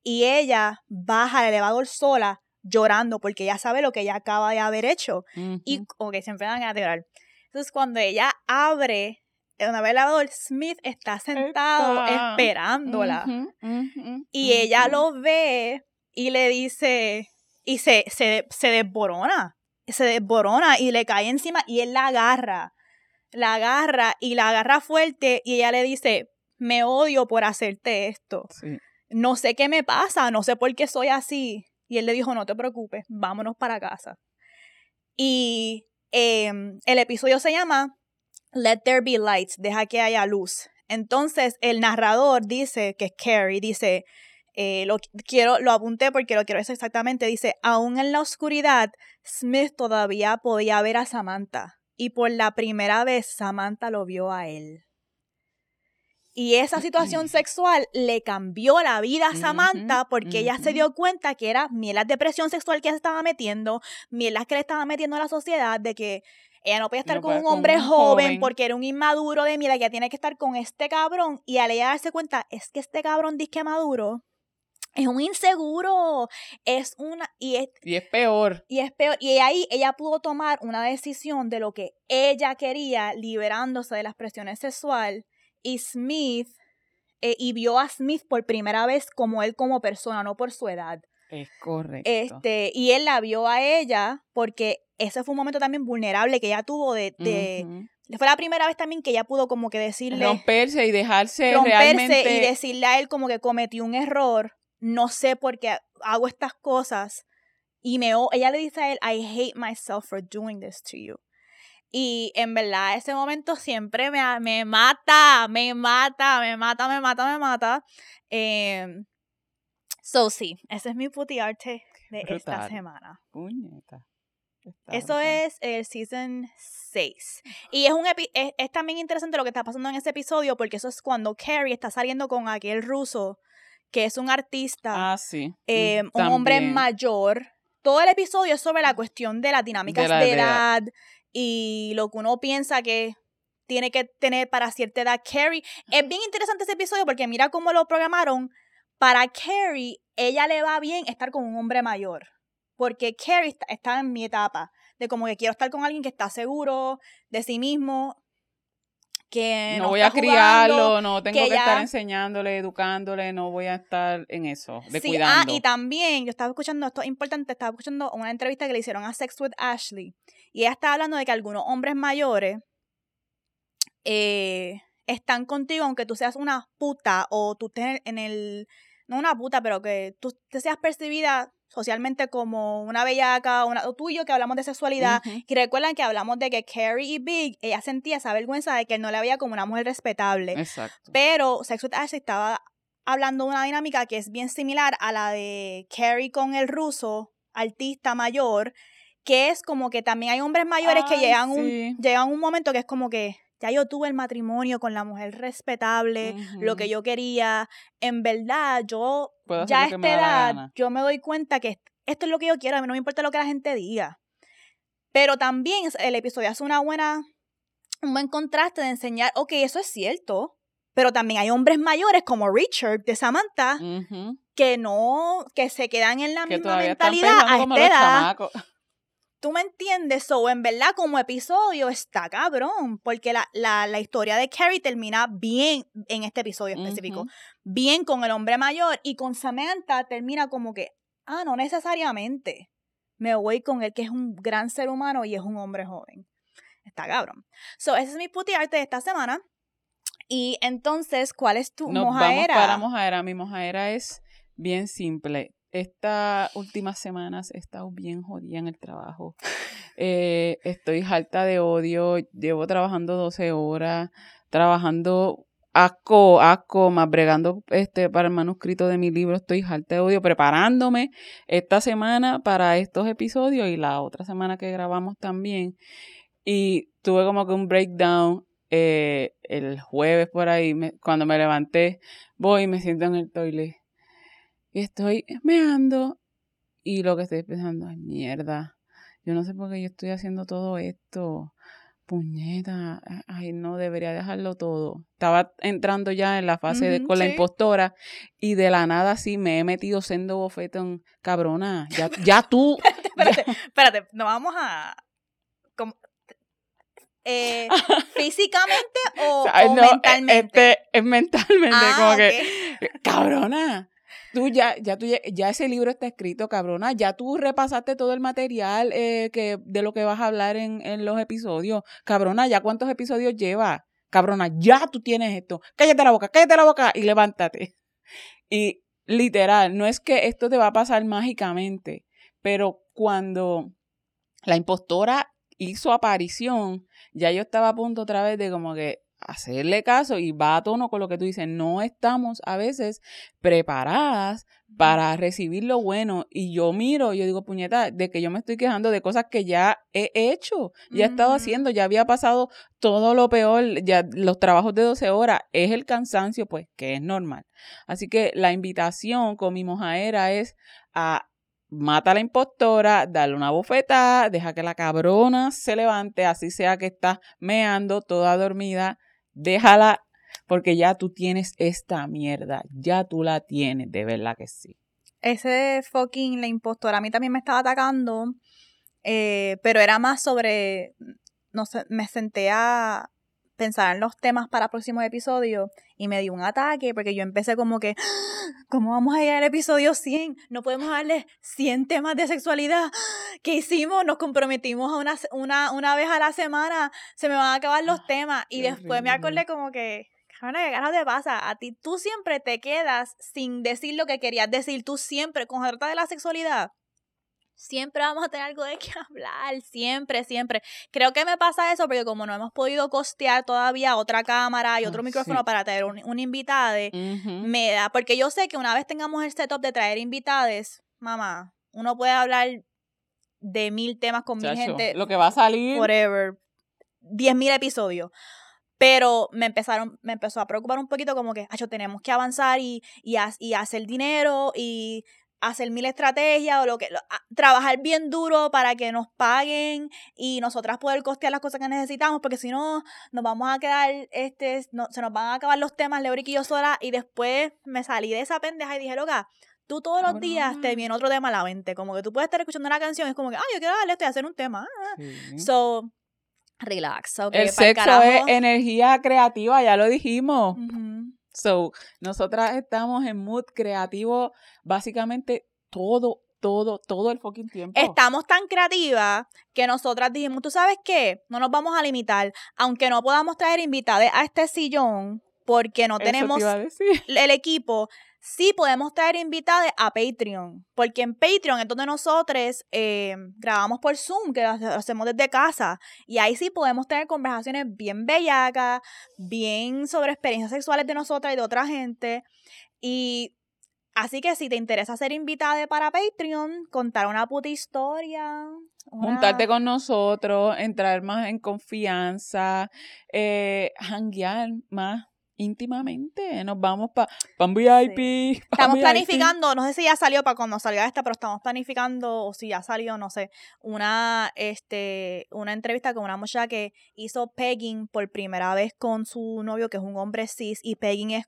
y ella baja al elevador sola llorando porque ella sabe lo que ella acaba de haber hecho y como que se a llorar. Entonces cuando ella abre el elevador, Smith está sentado esperándola y ella lo ve y le dice y se, se, se desborona, se desborona y le cae encima y él la agarra, la agarra y la agarra fuerte y ella le dice, me odio por hacerte esto. No sé qué me pasa, no sé por qué soy así. Y él le dijo, no te preocupes, vámonos para casa. Y em, el episodio se llama Let There Be Lights, deja que haya luz. Entonces el narrador dice, que es Carrie, dice, eh, lo quiero, lo apunté porque lo quiero decir exactamente, dice, aún en la oscuridad, Smith todavía podía ver a Samantha. Y por la primera vez Samantha lo vio a él. Y esa situación sexual le cambió la vida a Samantha porque ella se dio cuenta que era miel la depresión sexual que se estaba metiendo, miel que le estaba metiendo a la sociedad, de que ella no podía estar con un hombre joven, porque era un inmaduro de mira que tiene que estar con este cabrón. Y al ella darse cuenta, es que este cabrón disque maduro es un inseguro, es una y es, y es peor. Y es peor y ahí ella pudo tomar una decisión de lo que ella quería liberándose de la expresión sexual y Smith eh, y vio a Smith por primera vez como él como persona, no por su edad. Es correcto. Este, y él la vio a ella porque ese fue un momento también vulnerable que ella tuvo de, de fue la primera vez también que ella pudo como que decirle romperse y dejarse romperse realmente... y decirle a él como que cometió un error, no sé por qué hago estas cosas y me ella le dice a él I hate myself for doing this to you. Y en verdad, ese momento siempre me, me mata, me mata, me mata, me mata, me mata. Eh, so, sí, ese es mi arte de esta semana. Puñeta. Eso es el season 6. Y es, un es, es, también interesante lo que está pasando en ese episodio porque eso es cuando Carrie está saliendo con aquel ruso que es un artista, ah, sí. Eh, un hombre mayor. Todo el episodio es sobre la cuestión de las dinámicas de, de edad, y lo que uno piensa que tiene que tener para cierta edad Carrie. Es bien interesante ese episodio porque mira cómo lo programaron. Para Carrie, ella le va bien estar con un hombre mayor. Porque Carrie está, en mi etapa de como que quiero estar con alguien que está seguro de sí mismo, que no, voy a criarlo, no tengo que, estar enseñándole, educándole, no voy a estar en eso, de sí, Ah, y también, yo estaba escuchando, esto es importante, estaba escuchando una entrevista que le hicieron a Sex with Ashley, y ella estaba hablando de que algunos hombres mayores eh, están contigo aunque tú seas una puta o tú estés en el, no una puta, pero que tú te seas percibida socialmente como una bellaca, una, o tú y yo que hablamos de sexualidad, y recuerdan que hablamos de que Carrie y Big, ella sentía esa vergüenza de que no la veía como una mujer respetable. Exacto. Pero Sex with Ashley estaba hablando de una dinámica que es bien similar a la de Carrie con el ruso, artista mayor, que es como que también hay hombres mayores que llegan un, llegan un momento que es como que ya yo tuve el matrimonio con la mujer respetable, lo que yo quería. En verdad, yo ya a esta edad, yo me doy cuenta que esto es lo que yo quiero, a mí no me importa lo que la gente diga. Pero también el episodio hace una buena, un buen contraste de enseñar, ok, eso es cierto, pero también hay hombres mayores como Richard de Samantha que no, que se quedan en la misma mentalidad a esta edad. ¿Tú me entiendes? O en verdad, como episodio está cabrón, porque la, la, la historia de Carrie termina bien en este episodio específico. Bien con el hombre mayor y con Samantha termina como que, ah, no necesariamente. Me voy con él que es un gran ser humano y es un hombre joven. Está cabrón. So, ese es mi puti arte de esta semana. Y entonces, ¿cuál es tu Nos mojaera? Vamos para mojaera. Mi mojaera es bien simple. Estas últimas semanas he estado bien jodida en el trabajo. Eh, estoy harta de odio. Llevo trabajando 12 horas, trabajando asco, asco, más bregando este, para el manuscrito de mi libro. Estoy harta de odio, preparándome esta semana para estos episodios y la otra semana que grabamos también. Y tuve como que un breakdown eh, el jueves por ahí, cuando me levanté, voy y me siento en el toilet y estoy meando y lo que estoy pensando es mierda. Yo no sé por qué yo estoy haciendo todo esto. puñeta, ay, no, debería dejarlo todo. Estaba entrando ya en la fase de, con la impostora y de la nada sí me he metido siendo bofetón. Cabrona, ya, ya tú. espérate, espérate, no vamos a... Eh, ¿Físicamente o, mentalmente? Este, es mentalmente, ah, como que, cabrona, tú ya, ya, tú, ya ese libro está escrito, cabrona. Ya tú repasaste todo el material eh, que, de lo que vas a hablar en, en los episodios. Cabrona, ¿ya cuántos episodios lleva? Cabrona, ya tú tienes esto. Cállate la boca, cállate la boca y levántate. Y literal, no es que esto te va a pasar mágicamente, pero cuando la impostora hizo aparición, ya yo estaba a punto otra vez de como que hacerle caso y va a tono con lo que tú dices, no estamos a veces preparadas para recibir lo bueno. Y yo miro, yo digo, puñeta, de que yo me estoy quejando de cosas que ya he hecho, ya he estado haciendo, ya había pasado todo lo peor, ya los trabajos de 12 horas, es el cansancio, pues, que es normal. Así que la invitación con mi mojaera es a mata a la impostora, dale una bofetada, deja que la cabrona se levante, así sea que está meando toda dormida, déjala porque ya tú tienes esta mierda, ya tú la tienes, de verdad que sí. Ese fucking la impostora a mí también me estaba atacando, eh, pero era más sobre, no sé, me senté a pensar en los temas para próximos episodios y me dio un ataque porque yo empecé como que, ¿cómo vamos a llegar al episodio 100? No podemos darle 100 temas de sexualidad. ¿Qué hicimos? Nos comprometimos a una, una, una vez a la semana, se me van a acabar los ah, temas y después me acordé como que, ¿qué carajo te pasa? A ti tú siempre te quedas sin decir lo que querías decir, tú siempre con trata de la sexualidad siempre vamos a tener algo de qué hablar, siempre, siempre. Creo que me pasa eso porque como no hemos podido costear todavía otra cámara y otro ah, micrófono para traer un, un invitado, me da, porque yo sé que una vez tengamos el setup de traer invitados, mamá, uno puede hablar de mil temas con mil gente. Lo que va a salir. Whatever. Diez mil episodios. Pero me empezaron, me empezó a preocupar un poquito como que, tenemos que avanzar y, y, y hacer dinero y hacer mil estrategias o lo que trabajar bien duro para que nos paguen y nosotras poder costear las cosas que necesitamos porque si no nos vamos a quedar este no, se nos van a acabar los temas Leoric y yo sola y después me salí de esa pendeja y dije loca tú todos los días te viene otro tema a la mente como que tú puedes estar escuchando una canción y es como que ah yo quiero darle esto y hacer un tema so relax el sexo es energía creativa ya lo dijimos So, nosotras estamos en mood creativo básicamente todo, todo, todo el fucking tiempo. Estamos tan creativas que nosotras dijimos, ¿tú sabes qué? No nos vamos a limitar, aunque no podamos traer invitados a este sillón porque no tenemos el equipo sí podemos traer invitados a Patreon, porque en Patreon es donde nosotros eh, grabamos por Zoom, que lo hacemos desde casa, y ahí sí podemos tener conversaciones bien bellacas, bien sobre experiencias sexuales de nosotras y de otra gente, y así que si te interesa ser invitada para Patreon, contar una puta historia, Juntarte con nosotros, entrar más en confianza, eh, hanguear más íntimamente. Nos vamos para pa un VIP. estamos planificando, no sé si ya salió para cuando salga esta, pero estamos planificando, o si ya salió, no sé, una, este, una entrevista con una muchacha que hizo pegging por primera vez con su novio, que es un hombre cis, y pegging es,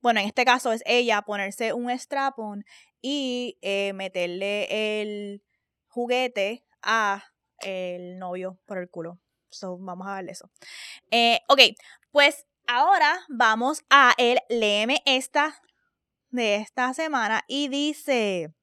bueno, en este caso es ella ponerse un strap-on y eh, meterle el juguete a el novio por el culo. So, vamos a darle eso. Eh, ok, pues Ahora vamos a el léeme esta de esta semana y dice,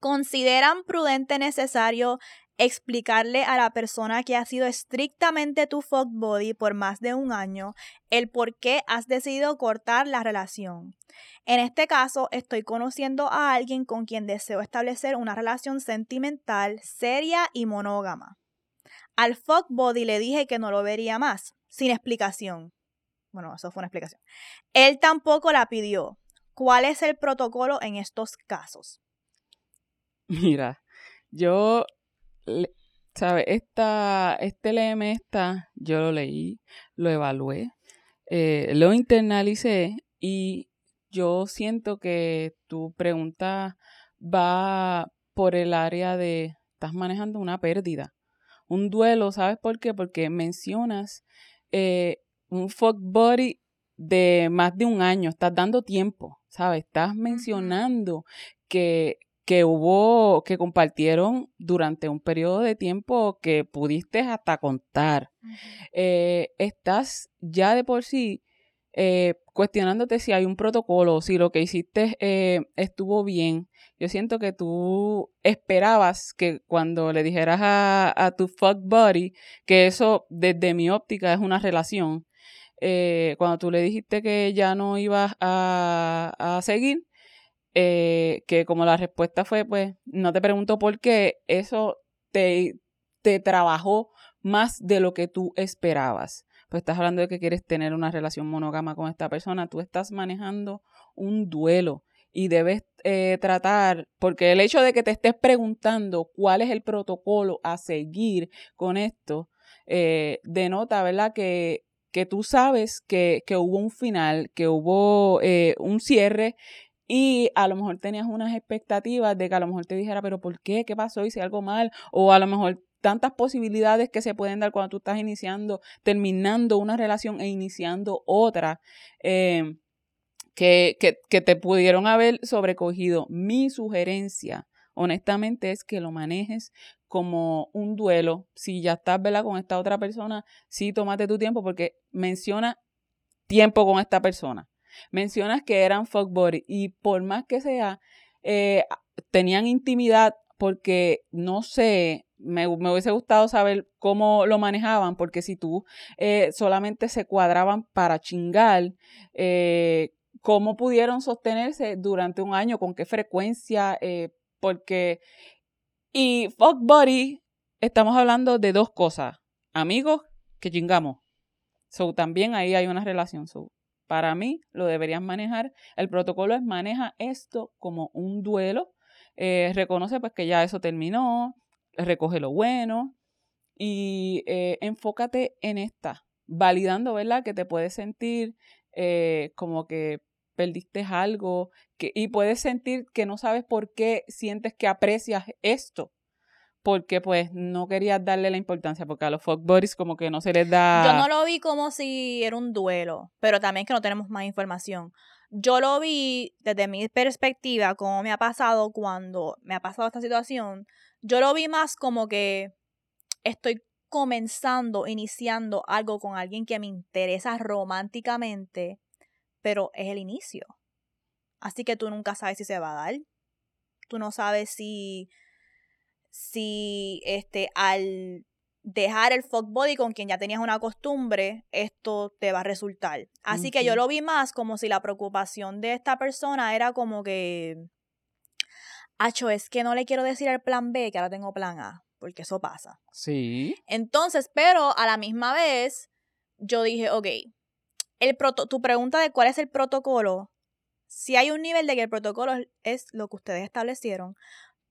¿consideran prudente necesario explicarle a la persona que ha sido estrictamente tu fuck body por más de un año el por qué has decidido cortar la relación? En este caso, estoy conociendo a alguien con quien deseo establecer una relación sentimental, seria y monógama. Al fuck body le dije que no lo vería más, sin explicación. Bueno, eso fue una explicación. Él tampoco la pidió. ¿Cuál es el protocolo en estos casos? Mira, yo, ¿sabes? Esta, este LM esta, yo lo leí, lo evalué, eh, lo internalicé y yo siento que tu pregunta va por el área de, estás manejando una pérdida un duelo, ¿sabes por qué? Porque mencionas eh, un fuck body de más de un año, estás dando tiempo, ¿sabes? Estás mencionando que, que hubo, que compartieron durante un periodo de tiempo que pudiste hasta contar. Eh, estás ya de por sí eh, cuestionándote si hay un protocolo, si lo que hiciste eh, estuvo bien. Yo siento que tú esperabas que cuando le dijeras a, a tu fuck buddy, que eso desde mi óptica es una relación, eh, cuando tú le dijiste que ya no ibas a, a seguir, eh, que como la respuesta fue, pues, no te pregunto por qué, eso te, te trabajó más de lo que tú esperabas. Pues estás hablando de que quieres tener una relación monógama con esta persona, tú estás manejando un duelo y debes eh, tratar, porque el hecho de que te estés preguntando cuál es el protocolo a seguir con esto, denota, ¿verdad? Que que tú sabes que, que hubo un final, que hubo eh, un cierre y a lo mejor tenías unas expectativas de que a lo mejor te dijera, pero ¿por qué? ¿Qué pasó? ¿Hice algo mal? O a lo mejor tantas posibilidades que se pueden dar cuando tú estás iniciando, terminando una relación e iniciando otra. Eh, que, que, que, te pudieron haber sobrecogido. Mi sugerencia, honestamente, es que lo manejes como un duelo. Si ya estás, ¿verdad? Con esta otra persona, sí, tómate tu tiempo porque menciona tiempo con esta persona. Mencionas que eran fuckbody y por más que sea, eh, tenían intimidad porque no sé, me, hubiese gustado saber cómo lo manejaban, porque si tú eh, solamente se cuadraban para chingar, eh, ¿cómo pudieron sostenerse durante un año? ¿Con qué frecuencia? Porque y fuck buddy, estamos hablando de dos cosas. Amigos que chingamos. So, también ahí hay una relación. So, para mí, lo deberían manejar. El protocolo es maneja esto como un duelo. Eh, reconoce pues que ya eso terminó. Recoge lo bueno. Y eh, enfócate en esta. Validando, ¿verdad? Que te puedes sentir eh, como que perdiste algo que, y puedes sentir que no sabes por qué sientes que aprecias esto. Porque pues no querías darle la importancia, porque a los fuck buddies como que no se les da... Yo no lo vi como si era un duelo, pero también que no tenemos más información. Yo lo vi desde mi perspectiva, como me ha pasado cuando me ha pasado esta situación, yo lo vi más como que estoy comenzando, iniciando algo con alguien que me interesa románticamente pero es el inicio. Así que tú nunca sabes si se va a dar. Tú no sabes si, si este, al dejar el fuck body con quien ya tenías una costumbre, esto te va a resultar. Así que yo lo vi más como si la preocupación de esta persona era como que, Acho, es que no le quiero decir el plan B, que ahora tengo plan A, porque eso pasa. Sí. Entonces, pero a la misma vez, yo dije, ok, el tu pregunta de cuál es el protocolo, si hay un nivel de que el protocolo es lo que ustedes establecieron,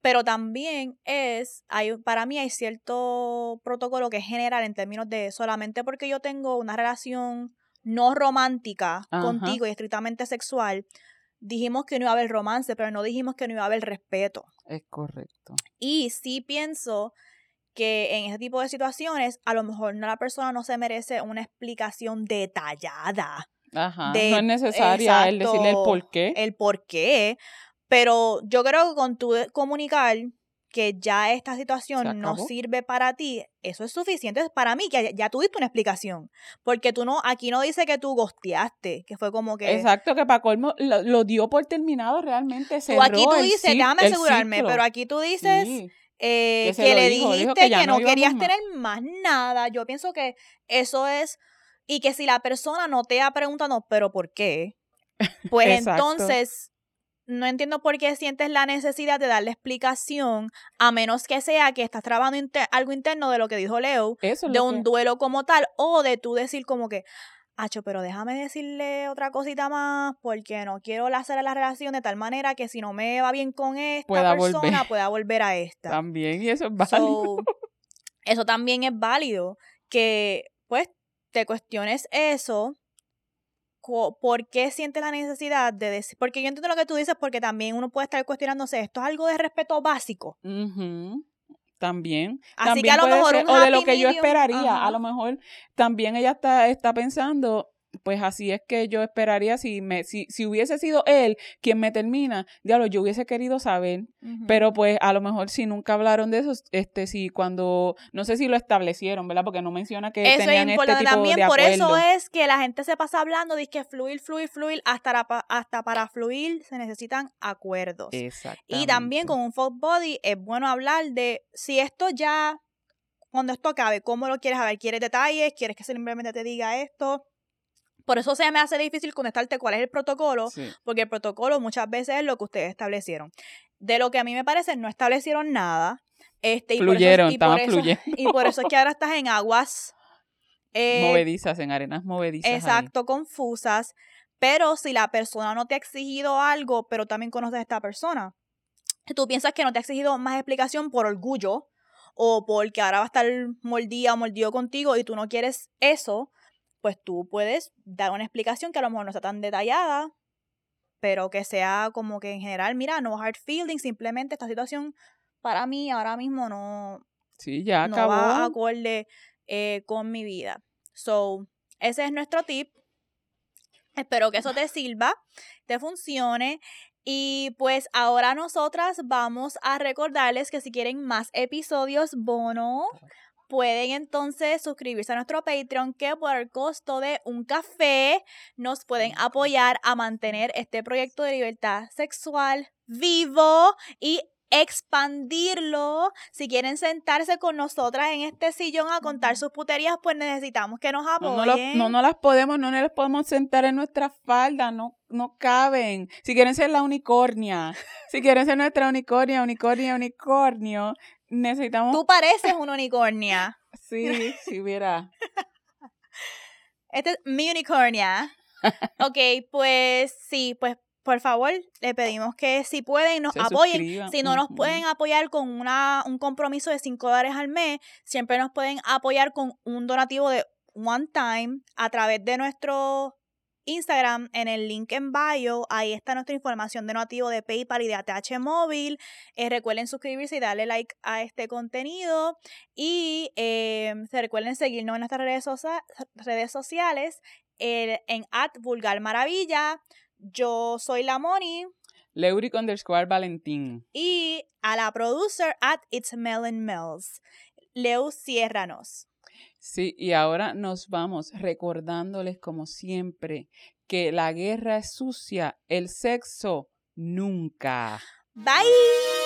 pero también es, hay, para mí hay cierto protocolo que es general en términos de solamente porque yo tengo una relación no romántica contigo y estrictamente sexual, dijimos que no iba a haber romance, pero no dijimos que no iba a haber respeto. Es correcto. Y sí pienso que en ese tipo de situaciones a lo mejor no la persona no se merece una explicación detallada. Ajá, no es necesaria el decirle el por qué. El por qué, pero yo creo que con tu comunicar que ya esta situación no sirve para ti, eso es suficiente para mí, que ya, tuviste una explicación. Porque tú no, aquí no dice que tú gosteaste, que fue como que... Exacto, que para colmo lo, dio por terminado realmente. O aquí tú dices, déjame asegurarme, pero aquí tú dices... Eh, que, le dijiste que, no, querías tener más nada. Yo pienso que eso es, y que si la persona no te ha preguntado, pero ¿por qué? Pues entonces, no entiendo por qué sientes la necesidad de darle explicación, a menos que sea que estás trabajando algo interno de lo que dijo Leo, de un duelo como tal, o de tú decir como que, Acho, pero déjame decirle otra cosita más porque no quiero hacer la relación de tal manera que si no me va bien con esta persona pueda volver a esta. También, y eso es válido. eso también es válido. Que pues te cuestiones eso. ¿Por qué sientes la necesidad de decir? Porque yo entiendo lo que tú dices, porque también uno puede estar cuestionándose, esto es algo de respeto básico. También. Así que a lo mejor o de lo que yo esperaría. A lo mejor también ella está, está pensando pues así es que yo esperaría si me si, si hubiese sido él quien me termina, diablo, yo hubiese querido saber, pero pues a lo mejor si nunca hablaron de eso, este si cuando no sé si lo establecieron, ¿verdad? Porque no menciona que tenían este tipo también, de por eso es que la gente se pasa hablando de que fluir, fluir, fluir hasta hasta para fluir se necesitan acuerdos. Y también con un fuck body es bueno hablar de si esto ya cuando esto acabe, ¿cómo lo quieres saber? ¿Quieres detalles? ¿Quieres que simplemente te diga esto? Por eso se me hace difícil contestarte cuál es el protocolo, porque el protocolo muchas veces es lo que ustedes establecieron. De lo que a mí me parece, no establecieron nada. Este, Fluyeron, y por eso, fluyendo. Y por eso es que ahora estás en aguas eh, movedizas, en arenas movedizas. Exacto, confusas. Pero si la persona no te ha exigido algo, pero también conoces a esta persona, tú piensas que no te ha exigido más explicación por orgullo o porque ahora va a estar mordida o mordido contigo y tú no quieres eso, pues tú puedes dar una explicación que a lo mejor no sea tan detallada, pero que sea como que en general, mira, no hard feelings, simplemente esta situación para mí ahora mismo no, sí, ya no va acorde eh, con mi vida. So, ese es nuestro tip. Espero que eso te sirva, te funcione. Y pues ahora nosotras vamos a recordarles que si quieren más episodios bono, pueden entonces suscribirse a nuestro Patreon que por el costo de un café nos pueden apoyar a mantener este proyecto de libertad sexual vivo y expandirlo. Si quieren sentarse con nosotras en este sillón a contar sus puterías, pues necesitamos que nos apoyen. No, no, las podemos, no nos podemos sentar en nuestra falda, no, no caben. Si quieren ser la unicornia, si quieren ser nuestra unicornia, unicornia, unicornio, necesitamos... Tú pareces una unicornia. sí, sí, mira. Este es mi unicornia. Ok, pues sí, pues por favor, le pedimos que si pueden nos apoyen. Si no nos pueden apoyar con una, un compromiso de 5 dólares al mes, siempre nos pueden apoyar con un donativo de one time a través de nuestro Instagram, en el link en bio, ahí está nuestra información de nativo de PayPal y de ATH móvil. Eh, recuerden suscribirse y darle like a este contenido. Y eh, se recuerden seguirnos en nuestras redes, redes sociales en at vulgar maravilla. Yo soy la Moni. Leuric underscore Valentín. Y a la producer at It's Melon Mills. Leo, ciérranos. Sí, y ahora nos vamos recordándoles como siempre que la guerra es sucia, el sexo nunca. Bye.